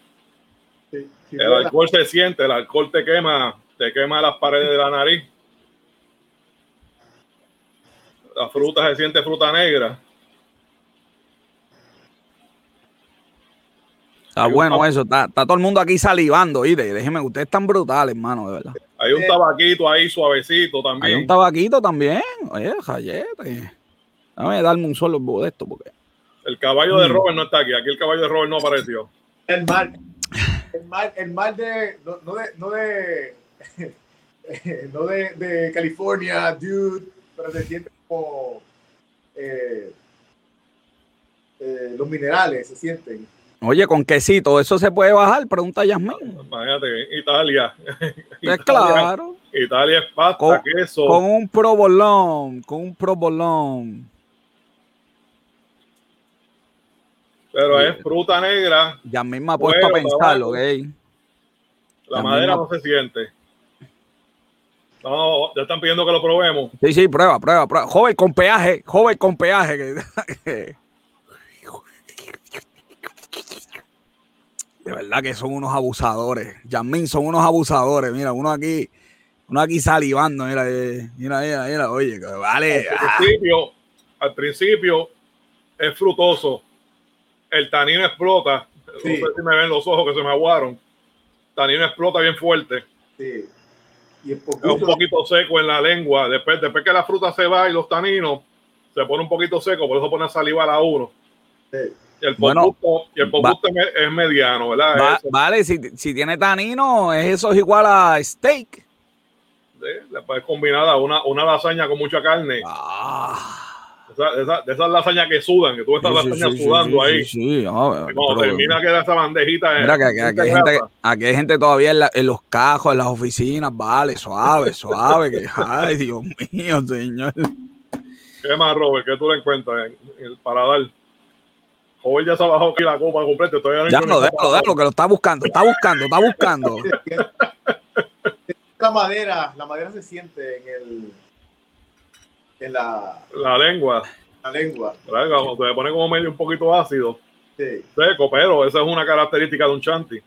Speaker 3: el alcohol se siente, el alcohol te quema, te quema las paredes de la nariz. La fruta se siente fruta negra.
Speaker 1: Está bueno eso, está, todo el mundo aquí salivando, y déjeme, ustedes están brutales, hermano, de verdad.
Speaker 3: Hay un tabaquito ahí suavecito también.
Speaker 1: Hay un tabaquito también, oye, jayete. Déjame darme un solo de esto porque.
Speaker 3: El caballo de mm. Robert no está aquí, aquí el caballo de Robert no apareció.
Speaker 2: El mal, el mal, el mal de, no, de, no de, [LAUGHS] no de, de California, dude, pero se siente como eh, eh, los minerales, se sienten.
Speaker 1: Oye, con quesito, ¿eso se puede bajar? Pregunta Yasmin.
Speaker 3: Imagínate, Italia. [LAUGHS]
Speaker 1: Es claro.
Speaker 3: Italia es pasta, queso.
Speaker 1: Con un provolón, con un provolón.
Speaker 3: Pero es fruta negra.
Speaker 1: Yasmin me ha puesto a pensarlo, ¿ok?
Speaker 3: La madera no se siente. No, ya están pidiendo que lo probemos.
Speaker 1: Sí, sí, prueba, prueba, prueba. Joven con peaje, joven con peaje. [LAUGHS] De verdad que son unos abusadores. Yasmin son unos abusadores. Mira, uno aquí, uno aquí salivando. Mira, eh, mira, mira, mira. Oye, vale.
Speaker 3: Al principio, al principio es frutoso. El tanino explota. No sé si me ven los ojos que se me aguaron. Tanino explota bien fuerte. Sí. Y es un poquito seco en la lengua. Después, después que la fruta se va y los taninos, se pone un poquito seco, por eso pone saliva a uno. Sí. Y el bueno, y el es mediano, ¿verdad?
Speaker 1: vale, si, si, tiene tanino, eso es igual a steak.
Speaker 3: Sí, le puedes combinar una, una lasaña con mucha carne. Ah. De esas lasañas que sudan, que tú estás sí, lasaña sudando ahí. Sí, cuando termina queda esa bandejita.
Speaker 1: Mira, que, aquí, hay gente, aquí, hay gente, todavía en, en, los cajos, en las oficinas, vale, suave, suave. que, [LAUGHS] ay, Dios mío, señor.
Speaker 3: ¿Qué más, Robert? ¿Qué tú le encuentras en el paradar? Joven ya se ha bajado aquí la copa completa.
Speaker 1: ya no, déjalo, déjalo, que lo está buscando, está buscando, está buscando. [LAUGHS]
Speaker 2: la madera, la madera se siente en el en la,
Speaker 3: la lengua.
Speaker 2: La lengua.
Speaker 3: Cuando se pone como medio un poquito ácido. Sí. Seco, pero esa es una característica de un chanti.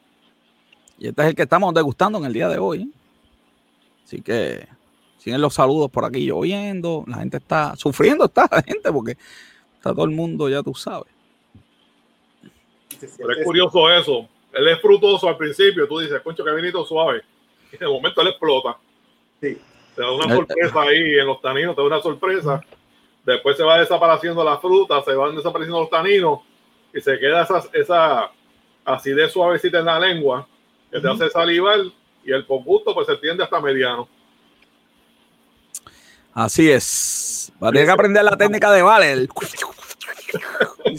Speaker 1: Y este es el que estamos degustando en el día de hoy. Así que siguen los saludos por aquí lloviendo. La gente está sufriendo, está la gente, porque está todo el mundo, ya tú sabes.
Speaker 3: Pero es curioso eso. Él es frutoso al principio, tú dices, concho, que vinito suave. Y de momento él explota. Sí. Te da una eh, sorpresa ahí en los taninos, te da una sorpresa. Después se va desapareciendo la fruta, se van desapareciendo los taninos y se queda esa, esa acidez suavecita en la lengua que te hace salivar y el gusto pues se tiende hasta mediano.
Speaker 1: Así es. Va a tener que aprender la técnica de Valer.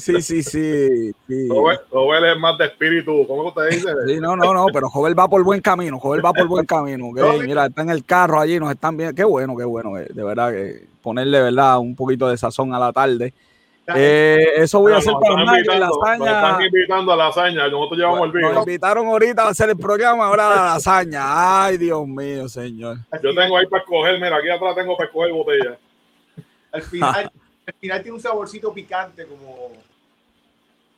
Speaker 1: Sí, sí, sí. sí.
Speaker 3: Jovel, es más de espíritu, ¿cómo usted dice?
Speaker 1: Sí, no, no, no, pero Jovel va por buen camino, Jovel va por buen camino. [LAUGHS] mira, está en el carro allí, nos están viendo. Qué bueno, qué bueno, eh, de verdad, que ponerle, ¿verdad? Un poquito de sazón a la tarde. Eh, eso voy a hacer para
Speaker 3: la lasaña. Nos están invitando a la lasaña, nosotros llevamos el vino.
Speaker 1: Nos invitaron ahorita a hacer el programa, ahora la lasaña. Ay, Dios mío, señor.
Speaker 3: Yo tengo ahí para escoger, mira, aquí atrás tengo para escoger botella.
Speaker 2: Al final, al final tiene un saborcito picante como...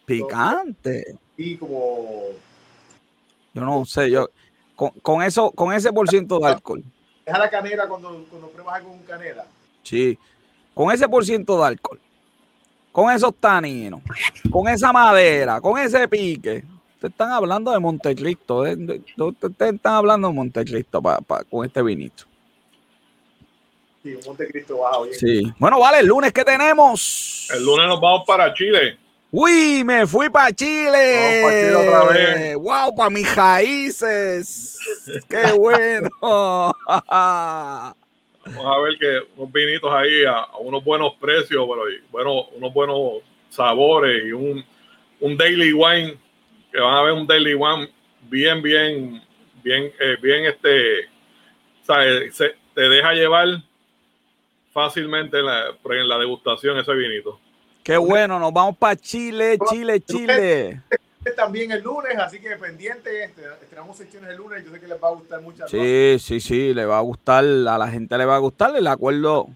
Speaker 1: Picante.
Speaker 2: Y como...
Speaker 1: Yo no sé, yo... Con, con eso, con ese por ciento de alcohol.
Speaker 2: Deja la canela cuando, cuando pruebas algo con canela.
Speaker 1: Sí. Con ese por ciento de alcohol. Con esos taninos. Con esa madera. Con ese pique. Ustedes están hablando de Montecristo. Ustedes están hablando de Montecristo con este vinito.
Speaker 2: Sí, Montecristo bajo.
Speaker 1: Sí. Bueno, vale, el lunes que tenemos.
Speaker 3: El lunes nos vamos para Chile.
Speaker 1: Uy, me fui para Chile. Para Chile otra vez. Wow, para mis raíces. Qué [LAUGHS] bueno. Vamos
Speaker 3: a ver que unos vinitos ahí a, unos buenos precios, bueno, bueno, unos buenos sabores y un, un daily wine, que van a ver un daily wine bien, bien, bien, eh, bien, este, o sea, se, te deja llevar fácilmente en la, en la degustación ese vinito.
Speaker 1: Qué bueno, nos vamos para Chile, Chile, Chile.
Speaker 2: También el lunes, así que pendiente, tenemos secciones el lunes, yo sé que les va a gustar mucho.
Speaker 1: Sí, sí, sí, le va a gustar, a la gente le va a gustar, el acuerdo.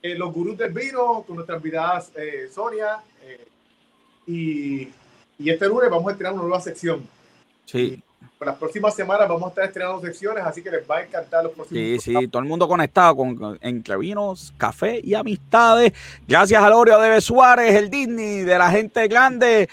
Speaker 2: Eh, los gurús del vino, con nuestras invitadas eh, Sonia, eh, y, y, este lunes vamos a estrenar una nueva sección.
Speaker 1: Sí.
Speaker 2: Por las próximas semanas vamos a estar estrenando secciones, así que les va a encantar los próximos.
Speaker 1: Sí, sí, todo el mundo conectado con, entre vinos, café y amistades. Gracias a Lorio de Suárez, el Disney, de la gente grande.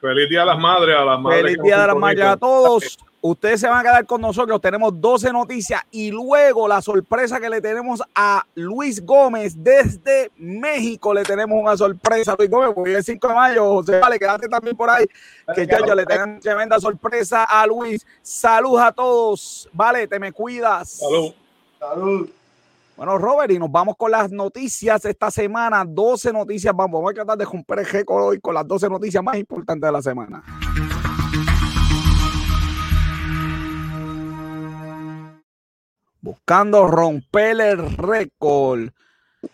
Speaker 3: Feliz Día a las Madres, a las Madres.
Speaker 1: Feliz Día de las Madres a todos. Ustedes se van a quedar con nosotros. Tenemos 12 noticias y luego la sorpresa que le tenemos a Luis Gómez desde México. Le tenemos una sorpresa a Luis Gómez porque el 5 de mayo, José, vale, quédate también por ahí. Que ya, ya le tengan tremenda sorpresa a Luis. Saludos a todos. Vale, te me cuidas.
Speaker 3: Salud.
Speaker 2: Salud.
Speaker 1: Bueno, Robert, y nos vamos con las noticias esta semana. 12 noticias. Vamos, vamos a tratar de romper el récord hoy con las 12 noticias más importantes de la semana. Buscando romper el récord.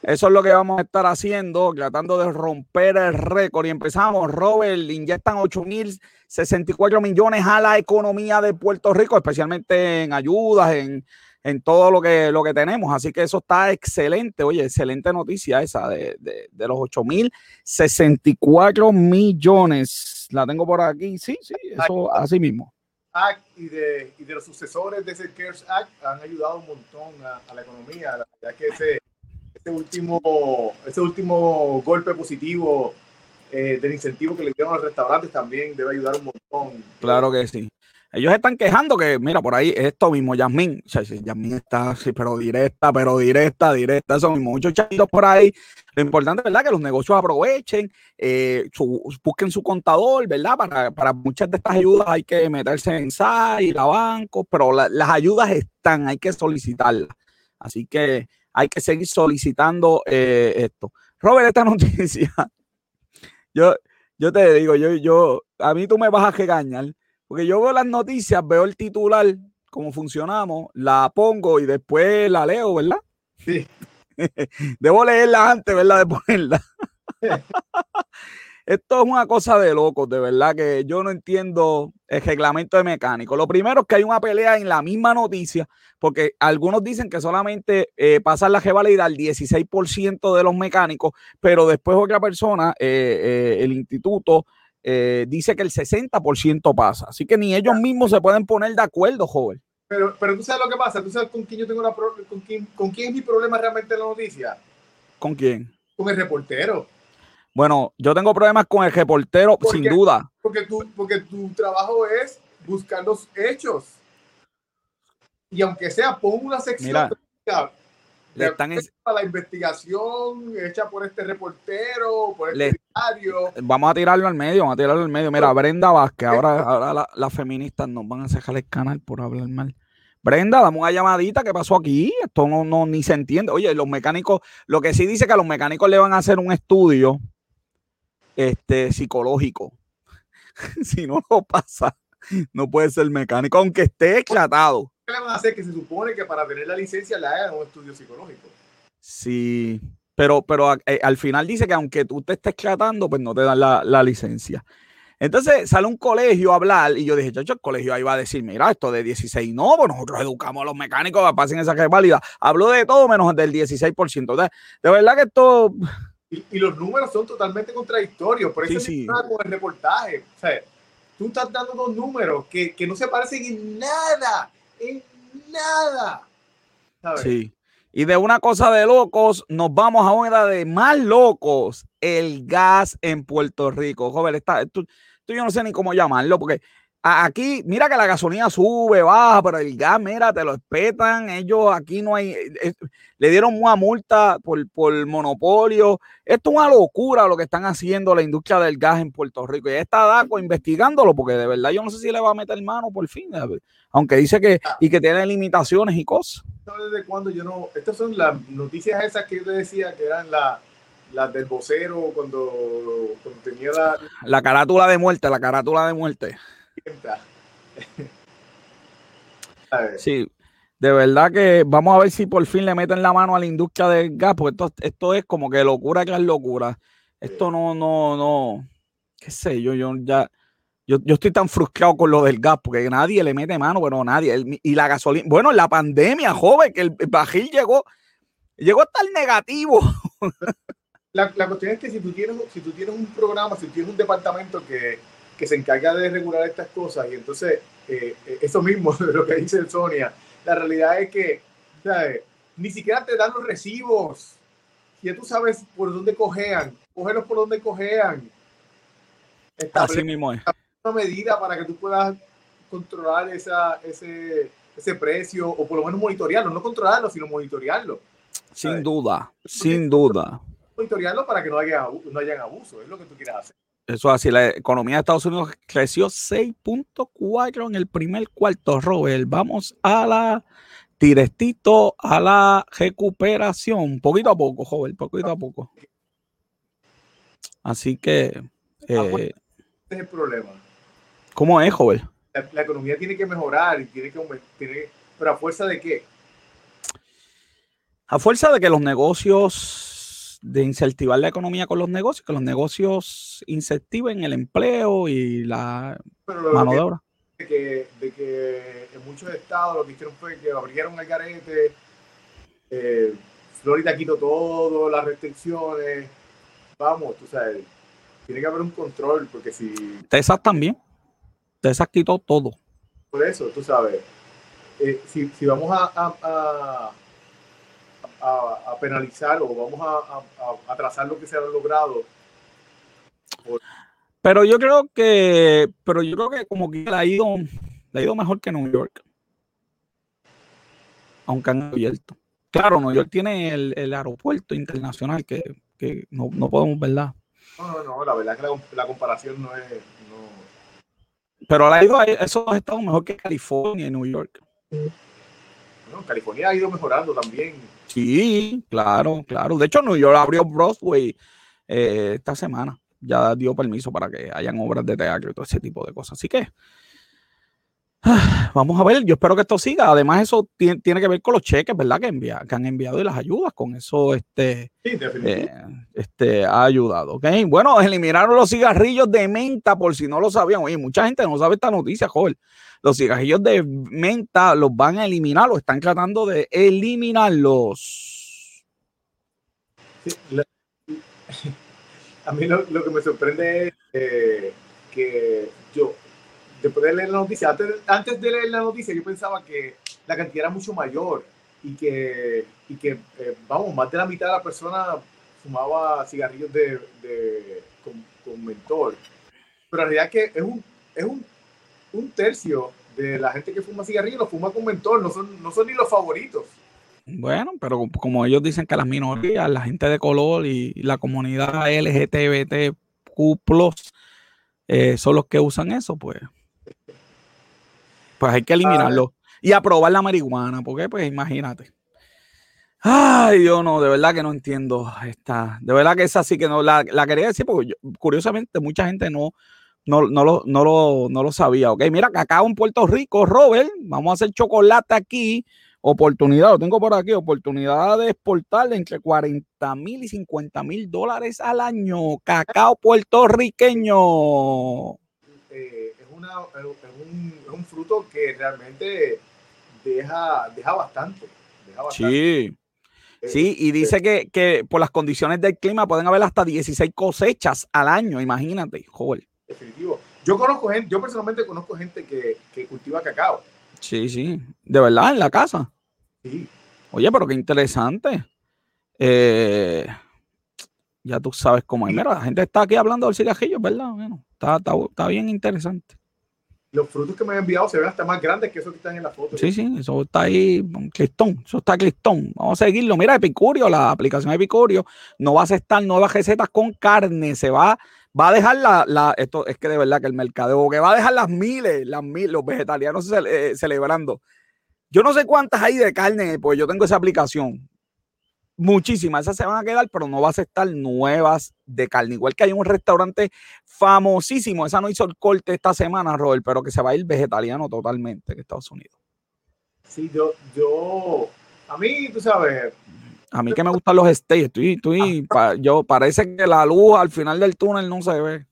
Speaker 1: Eso es lo que vamos a estar haciendo, tratando de romper el récord. Y empezamos, Robert, inyectan 8.064 millones a la economía de Puerto Rico, especialmente en ayudas, en, en todo lo que, lo que tenemos. Así que eso está excelente. Oye, excelente noticia esa de, de, de los 8.064 millones. La tengo por aquí. Sí, sí, eso así mismo.
Speaker 2: Act y de, y de los sucesores de ese CARES Act han ayudado un montón a, la economía. La verdad que ese, ese, último, ese último golpe positivo eh, del incentivo que le dieron a los restaurantes también debe ayudar un montón.
Speaker 1: Claro que sí. Ellos están quejando que, mira, por ahí esto mismo, Yasmín, o sea, Yasmín está, sí, pero directa, pero directa, directa, son muchos chavitos por ahí. Lo importante, ¿verdad? Que los negocios aprovechen, eh, busquen su contador, ¿verdad? Para, para, muchas de estas ayudas hay que meterse en SAI, la banco, pero las ayudas están, hay que solicitarlas. Así que hay que seguir solicitando eh, esto. Robert, esta [LAUGHS] noticia, yo, yo te digo, yo, yo, a mí tú me vas a regañar porque yo veo las noticias, veo el titular, cómo funcionamos, la pongo y después la leo, ¿verdad?
Speaker 2: Sí. [LAUGHS]
Speaker 1: Debo leerla antes, ¿verdad? De ponerla. [LAUGHS] Esto es una cosa de locos, de verdad que yo no entiendo el reglamento de mecánico. Lo primero es que hay una pelea en la misma noticia, porque algunos dicen que solamente eh, pasan la revalida al 16% de los mecánicos, pero después otra persona, eh, eh, el instituto, eh, dice que el 60% pasa. Así que ni ellos mismos se pueden poner de acuerdo, joven.
Speaker 2: Pero, pero tú sabes lo que pasa, tú sabes con quién yo tengo una con quién, con quién es mi problema realmente en la noticia.
Speaker 1: ¿Con quién?
Speaker 2: Con el reportero.
Speaker 1: Bueno, yo tengo problemas con el reportero, sin duda.
Speaker 2: Porque tu, porque tu trabajo es buscar los hechos. Y aunque sea, pon una sección
Speaker 1: le están
Speaker 2: la investigación hecha por este reportero, por este diario.
Speaker 1: Vamos a tirarlo al medio, vamos a tirarlo al medio. Mira, Brenda Vázquez, ahora, ahora las feministas nos van a cerrar el canal por hablar mal. Brenda, dame una llamadita, ¿qué pasó aquí? Esto no, no ni se entiende. Oye, los mecánicos, lo que sí dice que a los mecánicos le van a hacer un estudio este, psicológico. [LAUGHS] si no lo pasa, no puede ser mecánico, aunque esté eclatado.
Speaker 2: ¿Qué le van a hacer? Que se supone que para tener la licencia le hagan un estudio psicológico.
Speaker 1: Sí, pero, pero eh, al final dice que aunque tú te estés tratando, pues no te dan la, licencia. Entonces sale un colegio a hablar y yo dije, chacho, el colegio ahí va a decir, mira, esto de 16, no, pues nosotros educamos a los mecánicos a pasen esa que válida. Habló de todo menos del 16%. De, de verdad que esto...
Speaker 2: Y, los números son totalmente contradictorios, por eso sí, sí. con el reportaje. O sea, tú estás dando dos números que, que no se parecen en nada en nada.
Speaker 1: Sí. Y de una cosa de locos, nos vamos a una de más locos, el gas en Puerto Rico. Joven, está, esto, yo no sé ni cómo llamarlo, porque aquí, mira que la gasolina sube, baja, pero el gas, mira, te lo espetan. Ellos aquí no hay, le dieron una multa por, por monopolio. Esto es una locura lo que están haciendo la industria del gas en Puerto Rico. Y está DACO investigándolo, porque de verdad yo no sé si le va a meter mano por fin aunque dice que ah. y que tiene limitaciones y cosas.
Speaker 2: ¿Desde cuándo yo no? Estas son las noticias esas que yo te decía que eran las la del vocero cuando, cuando tenía la...
Speaker 1: La carátula de muerte, la carátula de muerte. [LAUGHS] Sí, de verdad que vamos a ver si por fin le meten la mano a la industria del gas, porque esto, esto es como que locura que es locura. Esto no, no, no, qué sé yo, yo ya yo, estoy tan frustrado con lo del gas porque nadie le mete mano, bueno, nadie. y la gasolina, bueno, la pandemia, joven, que el, bajil llegó, llegó hasta el negativo. [LAUGHS]
Speaker 2: La, cuestión es que si tú, tienes, si tú tienes un programa, si tú tienes un departamento que, que se encarga de regular estas cosas. Y entonces, eh, eh, eso mismo [LAUGHS] de lo que dice Sonia, la realidad es que ni siquiera te dan los recibos. Ya tú sabes por dónde cojean, cogerlos por donde cojean.
Speaker 1: Así mismo es.
Speaker 2: Una medida para que tú puedas controlar esa, ese, ese precio o por lo menos monitorearlo, no controlarlo, sino monitorearlo.
Speaker 1: Sin duda, sin duda.
Speaker 2: Monitorearlo para que no haya, no hayan abuso, es lo que tú quieras hacer.
Speaker 1: Eso así, la economía de Estados Unidos creció 6.4 en el primer cuarto, Robert. Vamos a la directito a la recuperación, poquito a poco, joven, poquito a poco. Así que...
Speaker 2: Ah, pues, eh, es el problema.
Speaker 1: ¿Cómo es, joven?
Speaker 2: La, economía tiene que mejorar y tiene que aumentar, pero a fuerza de qué?
Speaker 1: A fuerza de que los negocios, de incentivar la economía con los negocios, que los negocios incentiven el empleo y la mano de obra
Speaker 2: de que, de que en muchos estados lo que hicieron fue que abrieron el garete, eh, Florida quitó todo, las restricciones. Vamos, tú sabes, tiene que haber un control, porque si.
Speaker 1: Texas también. Texas quitó todo.
Speaker 2: Por eso, tú sabes, eh, si, si, vamos a, a, a, a, penalizar o vamos a, a, trazar lo que se ha logrado.
Speaker 1: Pero yo creo que, pero yo creo que como que le ha ido, le ha ido mejor que New York. Aunque han abierto. Claro, New York tiene el, aeropuerto internacional que, no, podemos, ¿verdad?
Speaker 2: No, no, no, la verdad es que la, comparación no es.
Speaker 1: Pero le ha ido a esos estados mejor que California y New York.
Speaker 2: No, California ha ido mejorando también.
Speaker 1: Sí, claro, claro. De hecho, New York abrió Broadway eh, esta semana ya dio permiso para que hayan obras de teatro y todo ese tipo de cosas. Así que vamos a ver, yo espero que esto siga. Además, eso tiene, que ver con los cheques, ¿verdad? Que, envía, que han enviado y las ayudas. Con eso este, eh, este, ha ayudado. ¿okay? Bueno, eliminaron los cigarrillos de menta, por si no lo sabían. Oye, mucha gente no sabe esta noticia, joven. Los cigarrillos de menta los van a eliminar, o están tratando de eliminarlos.
Speaker 2: Sí, [LAUGHS] a mí lo, que me sorprende es eh, que yo, después de leer la noticia, antes, de leer la noticia, yo pensaba que la cantidad era mucho mayor y que, y que eh, vamos, más de la mitad de la persona fumaba cigarrillos de, con, mentor. Pero la realidad que es un, es un, un tercio de la gente que fuma cigarrillos lo fuma con mentor, no son, no son ni los favoritos.
Speaker 1: Bueno, pero como ellos dicen que las minorías, la gente de color y la comunidad LGTBTQ eh, son los que usan eso, pues, pues hay que eliminarlo. Y aprobar la marihuana, porque pues imagínate. Ay, yo no, de verdad que no entiendo esta. De verdad que esa sí que no la, quería decir, porque curiosamente mucha gente no, no, no, lo, no, lo, no lo sabía. Ok, mira, cacao en Puerto Rico, Robert, vamos a hacer chocolate aquí oportunidad, lo tengo por aquí, oportunidad de exportar entre 40 mil y 50 mil dólares al año. Cacao puertorriqueño.
Speaker 2: Eh, es, un, fruto que realmente deja, deja bastante.
Speaker 1: Sí. Eh, sí, y dice que, que, por las condiciones del clima pueden haber hasta 16 cosechas al año, imagínate, joder.
Speaker 2: Definitivo. Yo conozco gente, yo personalmente conozco gente que, que cultiva cacao.
Speaker 1: Sí, sí, de verdad, en la casa. Oye, pero qué interesante. Eh, ya tú sabes cómo es. Mira, la gente está aquí hablando del cigajillo, ¿verdad? Bueno, está, está, bien interesante.
Speaker 2: Los frutos que me han enviado se ven hasta más grandes que esos que están en la foto.
Speaker 1: Sí, sí, eso está ahí, clistón, eso está clistón. Vamos a seguirlo. Mira, Epicurio, la aplicación de Epicurio, no va a aceptar nuevas recetas con carne, se va, va a dejar la, esto es que de verdad que el mercadeo, que va a dejar las miles, las miles, los vegetarianos eh, celebrando yo no sé cuántas hay de carne, pues yo tengo esa aplicación. Muchísimas, esas se van a quedar, pero no va a aceptar nuevas de carne. Igual que hay un restaurante famosísimo, esa no hizo el corte esta semana, Robert, pero que se va a ir vegetariano totalmente en Estados Unidos.
Speaker 2: Sí, yo, yo, a mí, tú sabes.
Speaker 1: A mí que me gustan los steaks, estoy, estoy, ah. [LAUGHS] yo parece que la luz al final del túnel no se ve.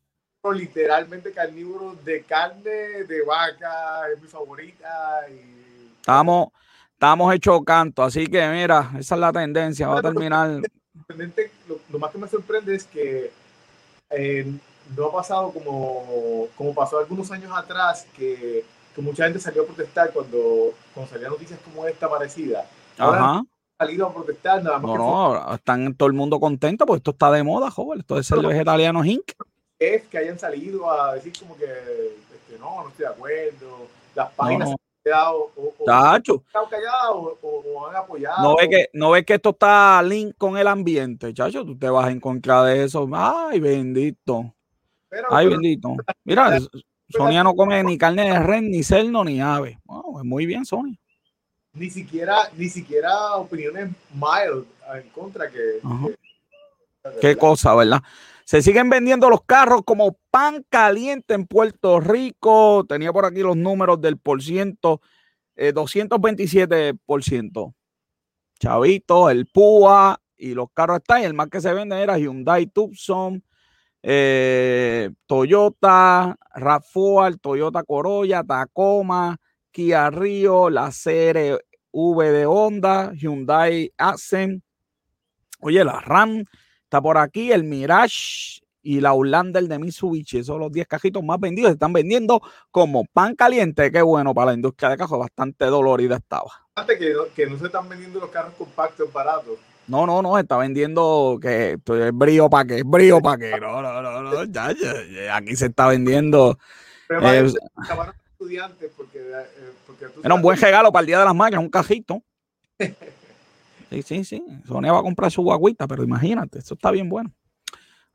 Speaker 2: Literalmente carnívoro de carne de vaca, es mi favorita y
Speaker 1: Estamos, estamos hechos canto, así que mira, esa es la tendencia, va a terminar.
Speaker 2: Lo, más que me sorprende es que eh, no ha pasado como, como pasó algunos años atrás, que, que mucha gente salió a protestar cuando, cuando salían noticias como esta parecida. Ajá. Salido a protestar, nada más.
Speaker 1: No, no, están todo el mundo contento porque esto está de moda, joven. Esto es el vegetariano Inc.
Speaker 2: Es que hayan salido a decir como que este, no, no estoy de acuerdo. Las páginas no, quedado o, o, callados o, han apoyado.
Speaker 1: No ve que, no ve que esto está link con el ambiente, chacho. Tú te vas a encontrar de eso. Ay, bendito. Ay, bendito. Mira, Sonia no come ni carne de ren, ni cerdo, ni ave. muy bien, Sonia.
Speaker 2: Ni siquiera, ni siquiera opiniones mild en contra que,
Speaker 1: Qué cosa, ¿verdad? Se siguen vendiendo los carros como pan caliente en Puerto Rico. Tenía por aquí los números del por ciento, 227%. Eh, Chavito, el Púa y los carros están. Y el más que se vende era Hyundai Tucson, eh, Toyota, RAV4, Toyota Corolla, Tacoma, Kia Rio, la CRV de Honda, Hyundai Accent. Oye, la RAM está por aquí, el Mirage y la Outlander de Mitsubishi. Esos son los 10 cajitos más vendidos. Se están vendiendo como pan caliente. Qué bueno para la industria de cajos. Bastante dolorida estaba.
Speaker 2: Que no, que no se están vendiendo los carros compactos baratos.
Speaker 1: No, no, no, está vendiendo que es brío para qué, brío para qué. No, no, no, no, [LAUGHS] ya, ya, aquí se está vendiendo. Eh, estudiantes porque, eh, porque era un buen regalo para el Día de las Madres, un cajito. [LAUGHS] Sí, sí, sí. Sonia va a comprar su guaguita, pero imagínate, eso está bien bueno.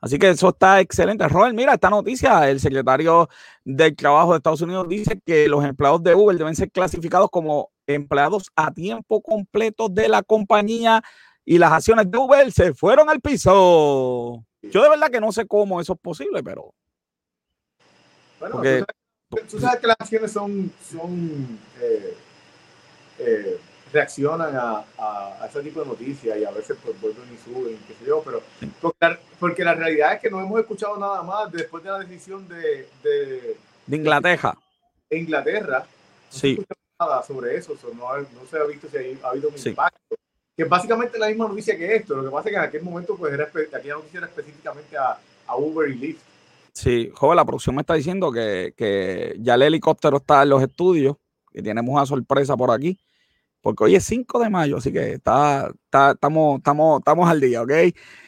Speaker 1: Así que eso está excelente. Robert, mira esta noticia. El secretario del Trabajo de Estados Unidos dice que los empleados de Uber deben ser clasificados como empleados a tiempo completo de la compañía y las acciones de Uber se fueron al piso. Yo de verdad que no sé cómo eso es posible, pero.
Speaker 2: Bueno, tú, sabes, que las acciones son, son eh, eh, reaccionan a, a, ese tipo de noticias y a veces pues vuelven y suben, qué sé yo, pero porque la, realidad es que no hemos escuchado nada más después de la decisión de, de,
Speaker 1: Inglaterra.
Speaker 2: Inglaterra.
Speaker 1: No sí.
Speaker 2: nada sobre eso, no, no, se ha visto si ha, habido un impacto que es básicamente la misma noticia que esto. Lo que pasa es que en aquel momento, pues, era, aquella noticia era específicamente a, a, Uber y Lyft.
Speaker 1: Sí, joven, la producción me está diciendo que, que, ya el helicóptero está en los estudios, y tenemos una sorpresa por aquí, porque hoy es 5 de mayo, así que está, está, estamos, estamos, estamos al día, ¿ok?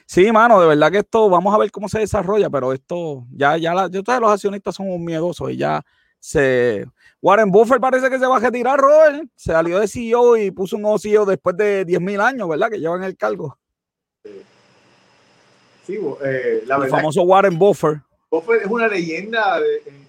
Speaker 1: Sí, mano, de verdad que esto, vamos a ver cómo se desarrolla, pero esto, ya, ya, la, yo, los accionistas son un miedosos y ya se Warren Buffett parece que se va a retirar, Robert. Se salió de CEO y puso un nuevo CEO después de 10.000 años, ¿verdad? Que llevan el cargo.
Speaker 2: Sí, eh, la
Speaker 1: el famoso Warren Buffett.
Speaker 2: Buffett es una leyenda.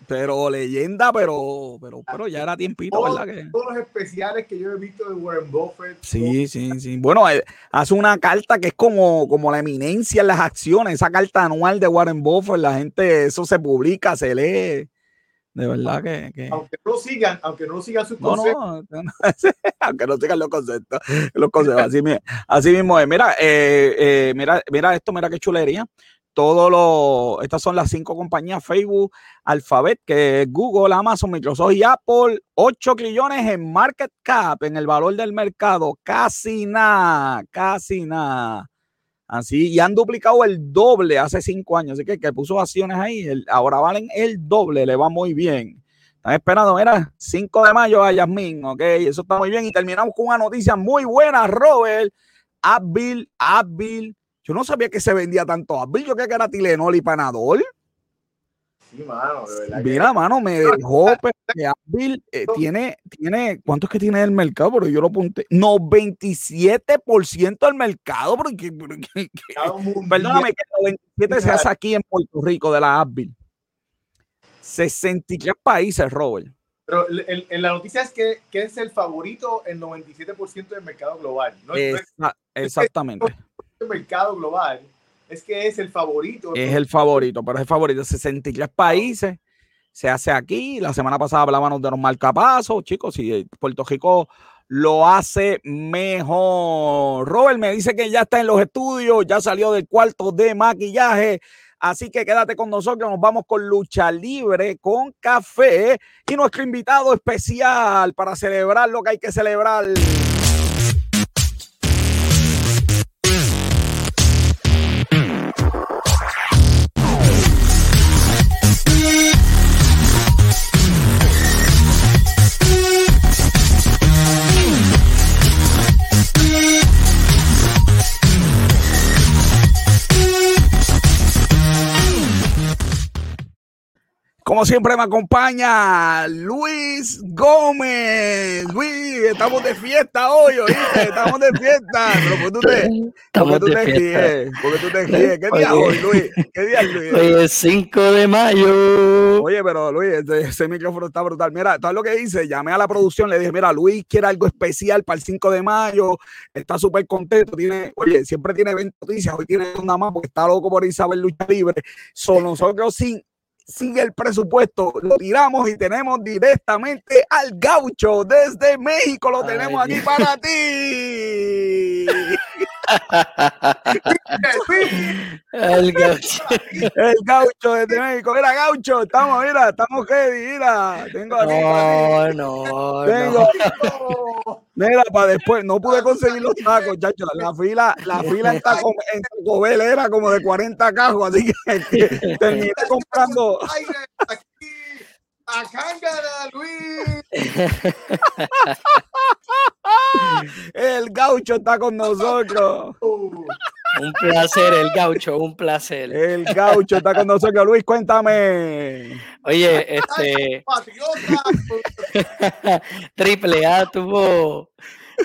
Speaker 1: pero leyenda, pero, pero, pero ya era tiempito, ¿verdad? Que...
Speaker 2: Todos los especiales que yo he visto de Warren Buffett.
Speaker 1: Sí, sí, sí. Bueno, eh, hace una carta que es como, como la eminencia en las acciones, esa carta anual de Warren Buffett, la gente, eso se publica, se lee. De verdad que,
Speaker 2: Aunque no sigan, aunque no sigan sus conceptos. [LAUGHS]
Speaker 1: aunque no sigan los conceptos. Los conceptos así, así, mismo es. Mira, eh, eh, mira, mira esto, mira qué chulería. Todo lo, estas son las cinco compañías, Facebook, Alphabet, que Google, Amazon, Microsoft y Apple, 8 trillones en market cap, en el valor del mercado, casi nada, casi nada. Así, y han duplicado el doble hace cinco años. Así que que puso acciones ahí, ahora valen el doble, le va muy bien. Están esperando, mira, 5 de mayo a Yasmin, ok, eso está muy bien. Y terminamos con una noticia muy buena, Robert. Advil, Advil. Yo no sabía que se vendía tanto Advil, yo creía que era Tilenol y Panadol.
Speaker 2: Sí, mano, de verdad.
Speaker 1: Mira, mano, me dejó que Bill eh, [LAUGHS] tiene, tiene, ¿cuánto es que tiene el mercado? Pero yo lo apunté. 97% del mercado. Porque, perdóname, que 97 se hace aquí en Puerto Rico de la Advil. 63 países, Robert.
Speaker 2: Pero en, la noticia es que, que, es el favorito el 97% del mercado global. ¿no?
Speaker 1: exactamente.
Speaker 2: El mercado global es que es el favorito.
Speaker 1: Es el favorito, pero es el favorito. 63 países. Se hace aquí. La semana pasada hablábamos de los marcapasos, chicos. Y Puerto Rico lo hace mejor. Robert me dice que ya está en los estudios, ya salió del cuarto de maquillaje. Así que quédate con nosotros, nos vamos con lucha libre, con café y nuestro invitado especial para celebrar lo que hay que celebrar. Como siempre me acompaña Luis Gómez. Luis, estamos de fiesta hoy, ¿oíste? Estamos de fiesta. [LAUGHS] Pero ¿por tú te, ¿por tú te ríes? ¿Por qué tú te ríes? ¿Qué día hoy, Luis? ¿Qué día Luis?
Speaker 4: Hoy es 5 de mayo.
Speaker 1: Oye, pero Luis, ese, micrófono está brutal. Mira, todo lo que dice, llamé a la producción, le dije, mira, Luis quiere algo especial para el 5 de mayo. Está súper contento. Tiene, oye, siempre tiene 20 noticias. Hoy tiene una más porque está loco por ver lucha libre. Son nosotros sin sigue el presupuesto, lo tiramos y tenemos directamente al gaucho desde México, lo tenemos aquí para ti.
Speaker 4: El gaucho.
Speaker 1: El gaucho desde México. Mira, gaucho, estamos, mira, estamos ready, mira. Tengo aquí.
Speaker 4: No, no, Tengo,
Speaker 1: Mira, para después, no pude conseguir los tacos, chacho. La fila, la fila en Taco, en era como de 40 cajos, así que [LAUGHS] terminé comprando.
Speaker 2: ¡A cángara, Luis! [LAUGHS]
Speaker 1: el gaucho está con nosotros.
Speaker 4: Un placer, el gaucho, un placer.
Speaker 1: El gaucho está con nosotros. Luis, cuéntame.
Speaker 4: Oye, este. [LAUGHS] Triple A tuvo.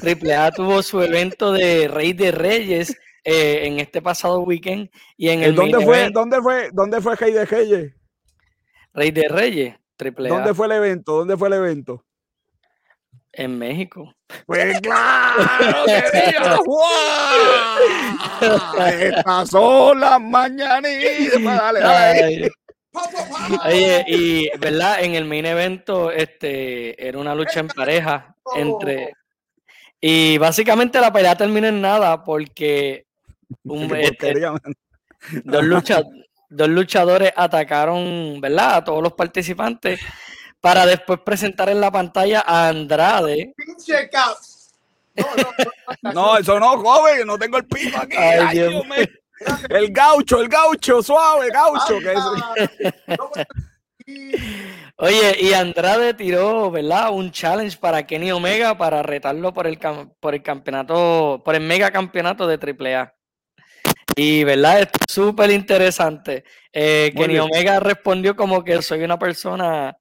Speaker 4: Triple A tuvo su evento de Rey de Reyes eh, en este pasado weekend. Y en el
Speaker 1: ¿Dónde fue, ¿Dónde fue? ¿Dónde fue Rey de Reyes?
Speaker 4: Rey de Reyes.
Speaker 1: ¿Dónde fue el evento? ¿Dónde fue el evento?
Speaker 4: En México.
Speaker 1: Pues claro, [LAUGHS] Estas son las mañanitas. Dale, dale.
Speaker 4: Oye, y verdad, en el main evento, este, era una lucha en pareja entre. Y básicamente la pelea terminó en nada porque un, este, dos, dos luchadores atacaron, ¿verdad? A todos los participantes para después presentar en la pantalla a Andrade.
Speaker 2: ¡Pinche
Speaker 1: no, no, eso no, joven, no tengo el pico aquí. el gaucho, el gaucho, suave, gaucho.
Speaker 4: Oye, y Andrade tiró, ¿verdad? Un challenge para Kenny Omega para retarlo por el, por el campeonato, por el mega campeonato de AAA. Y, ¿verdad? Es súper interesante. Eh, Kenny Omega respondió como que soy una persona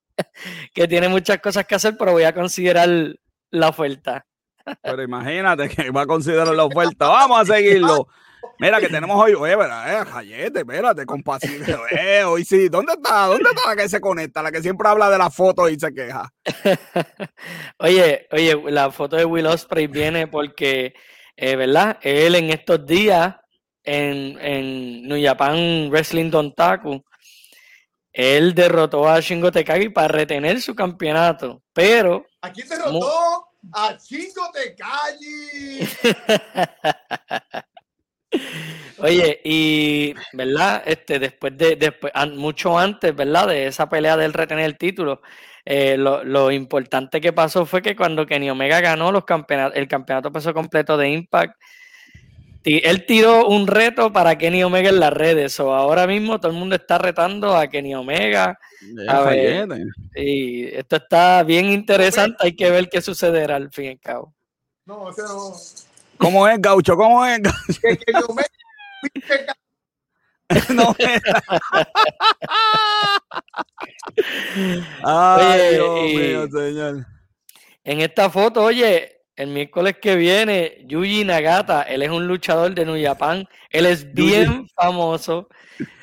Speaker 4: que tiene muchas cosas que hacer, pero voy a considerar la oferta.
Speaker 1: Pero imagínate que va a considerar la oferta. Vamos a seguirlo. Mira que tenemos hoy, oye, ¿verdad? Eh, Jayete, espérate, compasivo. [LAUGHS] Eh, hoy sí, ¿dónde está? ¿Dónde está la que se conecta? La que siempre habla de la foto y se queja. [LAUGHS]
Speaker 4: oye, oye, la foto de Will Osprey viene porque, eh, ¿verdad? Él en estos días en, en New Japan Wrestling Dontaku, él derrotó a Shingo Tekagi para retener su campeonato, pero...
Speaker 2: ¿A quién derrotó? ¡A Shingo Tekagi! [LAUGHS]
Speaker 4: Oye, y, ¿verdad? Este, después de, después, mucho antes, ¿verdad? De esa pelea del retener el título, eh, lo, lo, importante que pasó fue que cuando Kenny Omega ganó los campeonatos, el campeonato peso completo de Impact, él tiró un reto para Kenny Omega en las redes. O ahora mismo todo el mundo está retando a Kenny Omega. y esto está bien interesante. Hay que ver qué sucederá al fin y al cabo.
Speaker 2: No, o sea, no.
Speaker 1: ¿Cómo es, Gaucho? ¿Cómo es, Gaucho? Kenny Omega. [LAUGHS] no. [LAUGHS] Ay, Dios mío, señor.
Speaker 4: En esta foto, oye, el miércoles que viene, Yuji Nagata, él es un luchador de New Japan, él es bien famoso.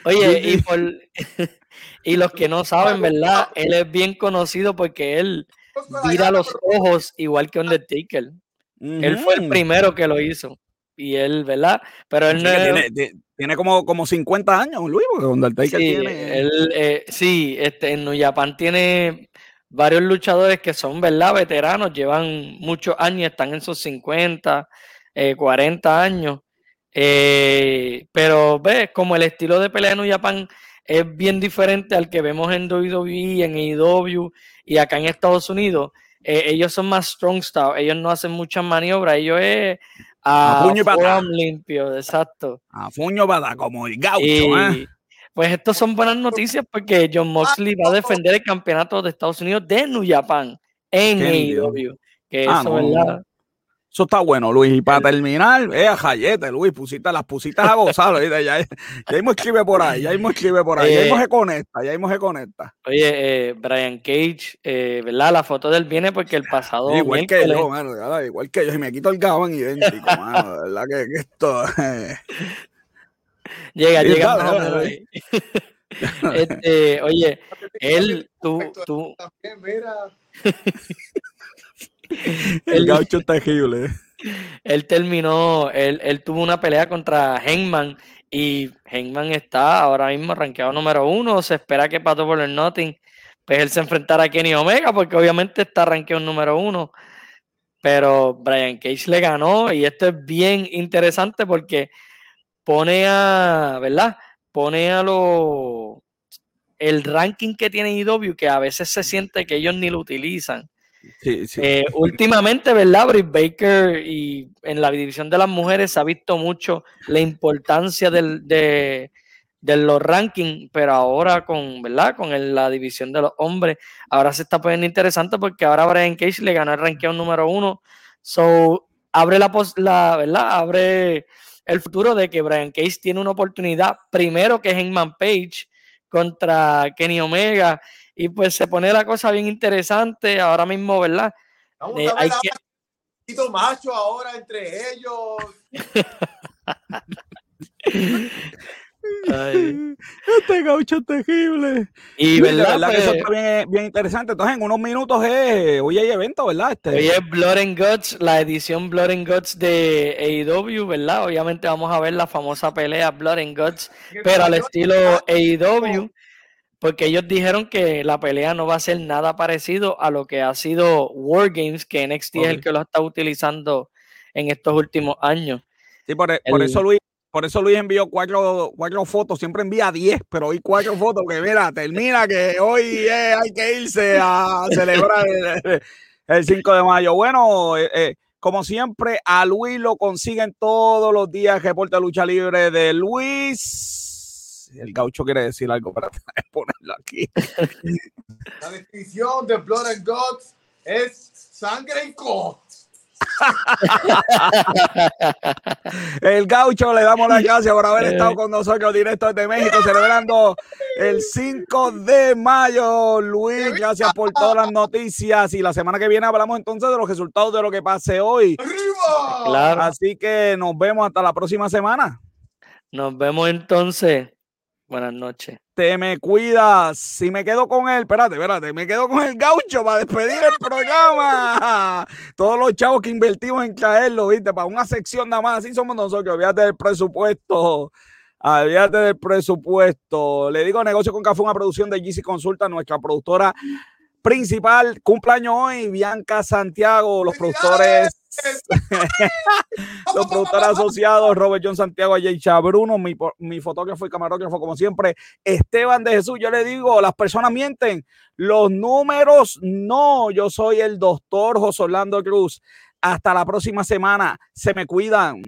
Speaker 4: Oye, y, por, [LAUGHS] y los que no saben, ¿verdad? Él es bien conocido porque él mira los ojos igual que Undertaker. Él fue el primero que lo hizo. Y él, ¿verdad? Pero él
Speaker 1: no... Tiene, como, como 50 años, Luis, porque Undertaker
Speaker 4: sí,
Speaker 1: tiene...
Speaker 4: Él, eh, sí, este, en New Japan tiene varios luchadores que son, ¿verdad? Veteranos, llevan muchos años, están en sus 50, 40 eh, años. Eh, pero ves, como el estilo de pelea en Japan es bien diferente al que vemos en WWE, en AEW y acá en Estados Unidos, eh, ellos son más strong style, ellos no hacen muchas maniobras, ellos es a,
Speaker 1: a
Speaker 4: limpio, exacto.
Speaker 1: A puño para como el gaucho, ¿eh?
Speaker 4: Pues estas son buenas noticias porque John Moxley va a defender el campeonato de Estados Unidos de New Japan en AEW. Que ah, eso, ¿verdad?
Speaker 1: Eso está bueno, Luis. Y para terminar, eh, Jayete, Luis, pusiste, las pusiste a gozar. ya, ya, ya mismo escribe por ahí, ya mismo escribe por ahí, ya mismo se conecta, ya mismo se conecta.
Speaker 4: Oye, eh, Brian Cage, eh, ¿verdad? La foto de él viene porque el pasado.
Speaker 1: igual que yo, mano, igual que yo, si me quito el gabán idéntico, mano, verdad que, que esto. [LAUGHS]
Speaker 4: llega, llega. [LAUGHS] este, oye, [LAUGHS] él, tú, tú. [LAUGHS]
Speaker 1: el gaucho terrible.
Speaker 4: Él terminó, él, él, tuvo una pelea contra Hangman y Hangman está ahora mismo rankeado número uno. Se espera que Pato por el Notting, pues él se enfrentara a Kenny Omega porque obviamente está rankeado número uno. Pero Brian Cage le ganó y esto es bien interesante porque pone a, ¿verdad? Pone a lo el ranking que tiene IW que a veces se siente que ellos ni lo utilizan. Eh, últimamente, ¿verdad? Britt Baker y en la división de las mujeres se ha visto mucho la importancia del, de, los rankings, pero ahora con, ¿verdad? Con la división de los hombres, ahora se está poniendo interesante porque ahora Brian Cage le ganó el ranking número uno. So, abre la, la, ¿verdad? Abre el futuro de que Brian Cage tiene una oportunidad primero que es Hangman Page contra Kenny Omega y pues se pone la cosa bien interesante ahora mismo, ¿verdad?
Speaker 2: Vamos a eh, ver hay que... macho ahora entre ellos. [LAUGHS]
Speaker 1: Este gaucho terrible.
Speaker 4: Y verdad,
Speaker 1: que eso pues está bien, interesante. Entonces, en unos minutos es, hoy hay evento, ¿verdad? Este...
Speaker 4: Hoy es Blood and Guts, la edición Blood and Guts de AEW, ¿verdad? Obviamente vamos a ver la famosa pelea Blood and Guts, pero al estilo AEW porque ellos dijeron que la pelea no va a ser nada parecido a lo que ha sido Wargames, que NXT es el que lo está utilizando en estos últimos años.
Speaker 1: Sí, por, eso Luis, por eso Luis envió cuatro, cuatro fotos, siempre envía diez, pero hoy cuatro fotos, que mira, termina que hoy hay que irse a celebrar el, 5 de mayo. Bueno, eh, eh, como siempre, a Luis lo consiguen todos los días, reporte de lucha libre de Luis el gaucho quiere decir algo para [LAUGHS] ponerlo aquí.
Speaker 2: La definición de Blood and Guts es sangre y co. [LAUGHS]
Speaker 1: el gaucho le damos las gracias por haber estado con nosotros directo desde México celebrando el 5 de mayo. Luis, gracias por todas las noticias y la semana que viene hablamos entonces de los resultados de lo que pase hoy.
Speaker 2: ¡Arriba!
Speaker 1: Así que nos vemos hasta la próxima semana.
Speaker 4: Nos vemos entonces. Buenas noches.
Speaker 1: Te me cuidas. Si me quedo con él, espérate, espérate, me quedo con el gaucho para despedir el programa. [LAUGHS] Todos los chavos que invertimos en traerlo, viste, para una sección nada más, así somos nosotros. Olvídate del presupuesto. Olvídate del presupuesto. Le digo, negocio con café, una producción de GC Consulta, nuestra productora principal. Cumpleaños hoy, Bianca Santiago, los productores. Los productores asociados, Robert John Santiago, Ayesha Bruno, mi, mi fotógrafo y camarógrafo, como siempre, Esteban de Jesús. Yo le digo, las personas mienten, los números no. Yo soy el doctor José Orlando Cruz. Hasta la próxima semana. Se me cuidan.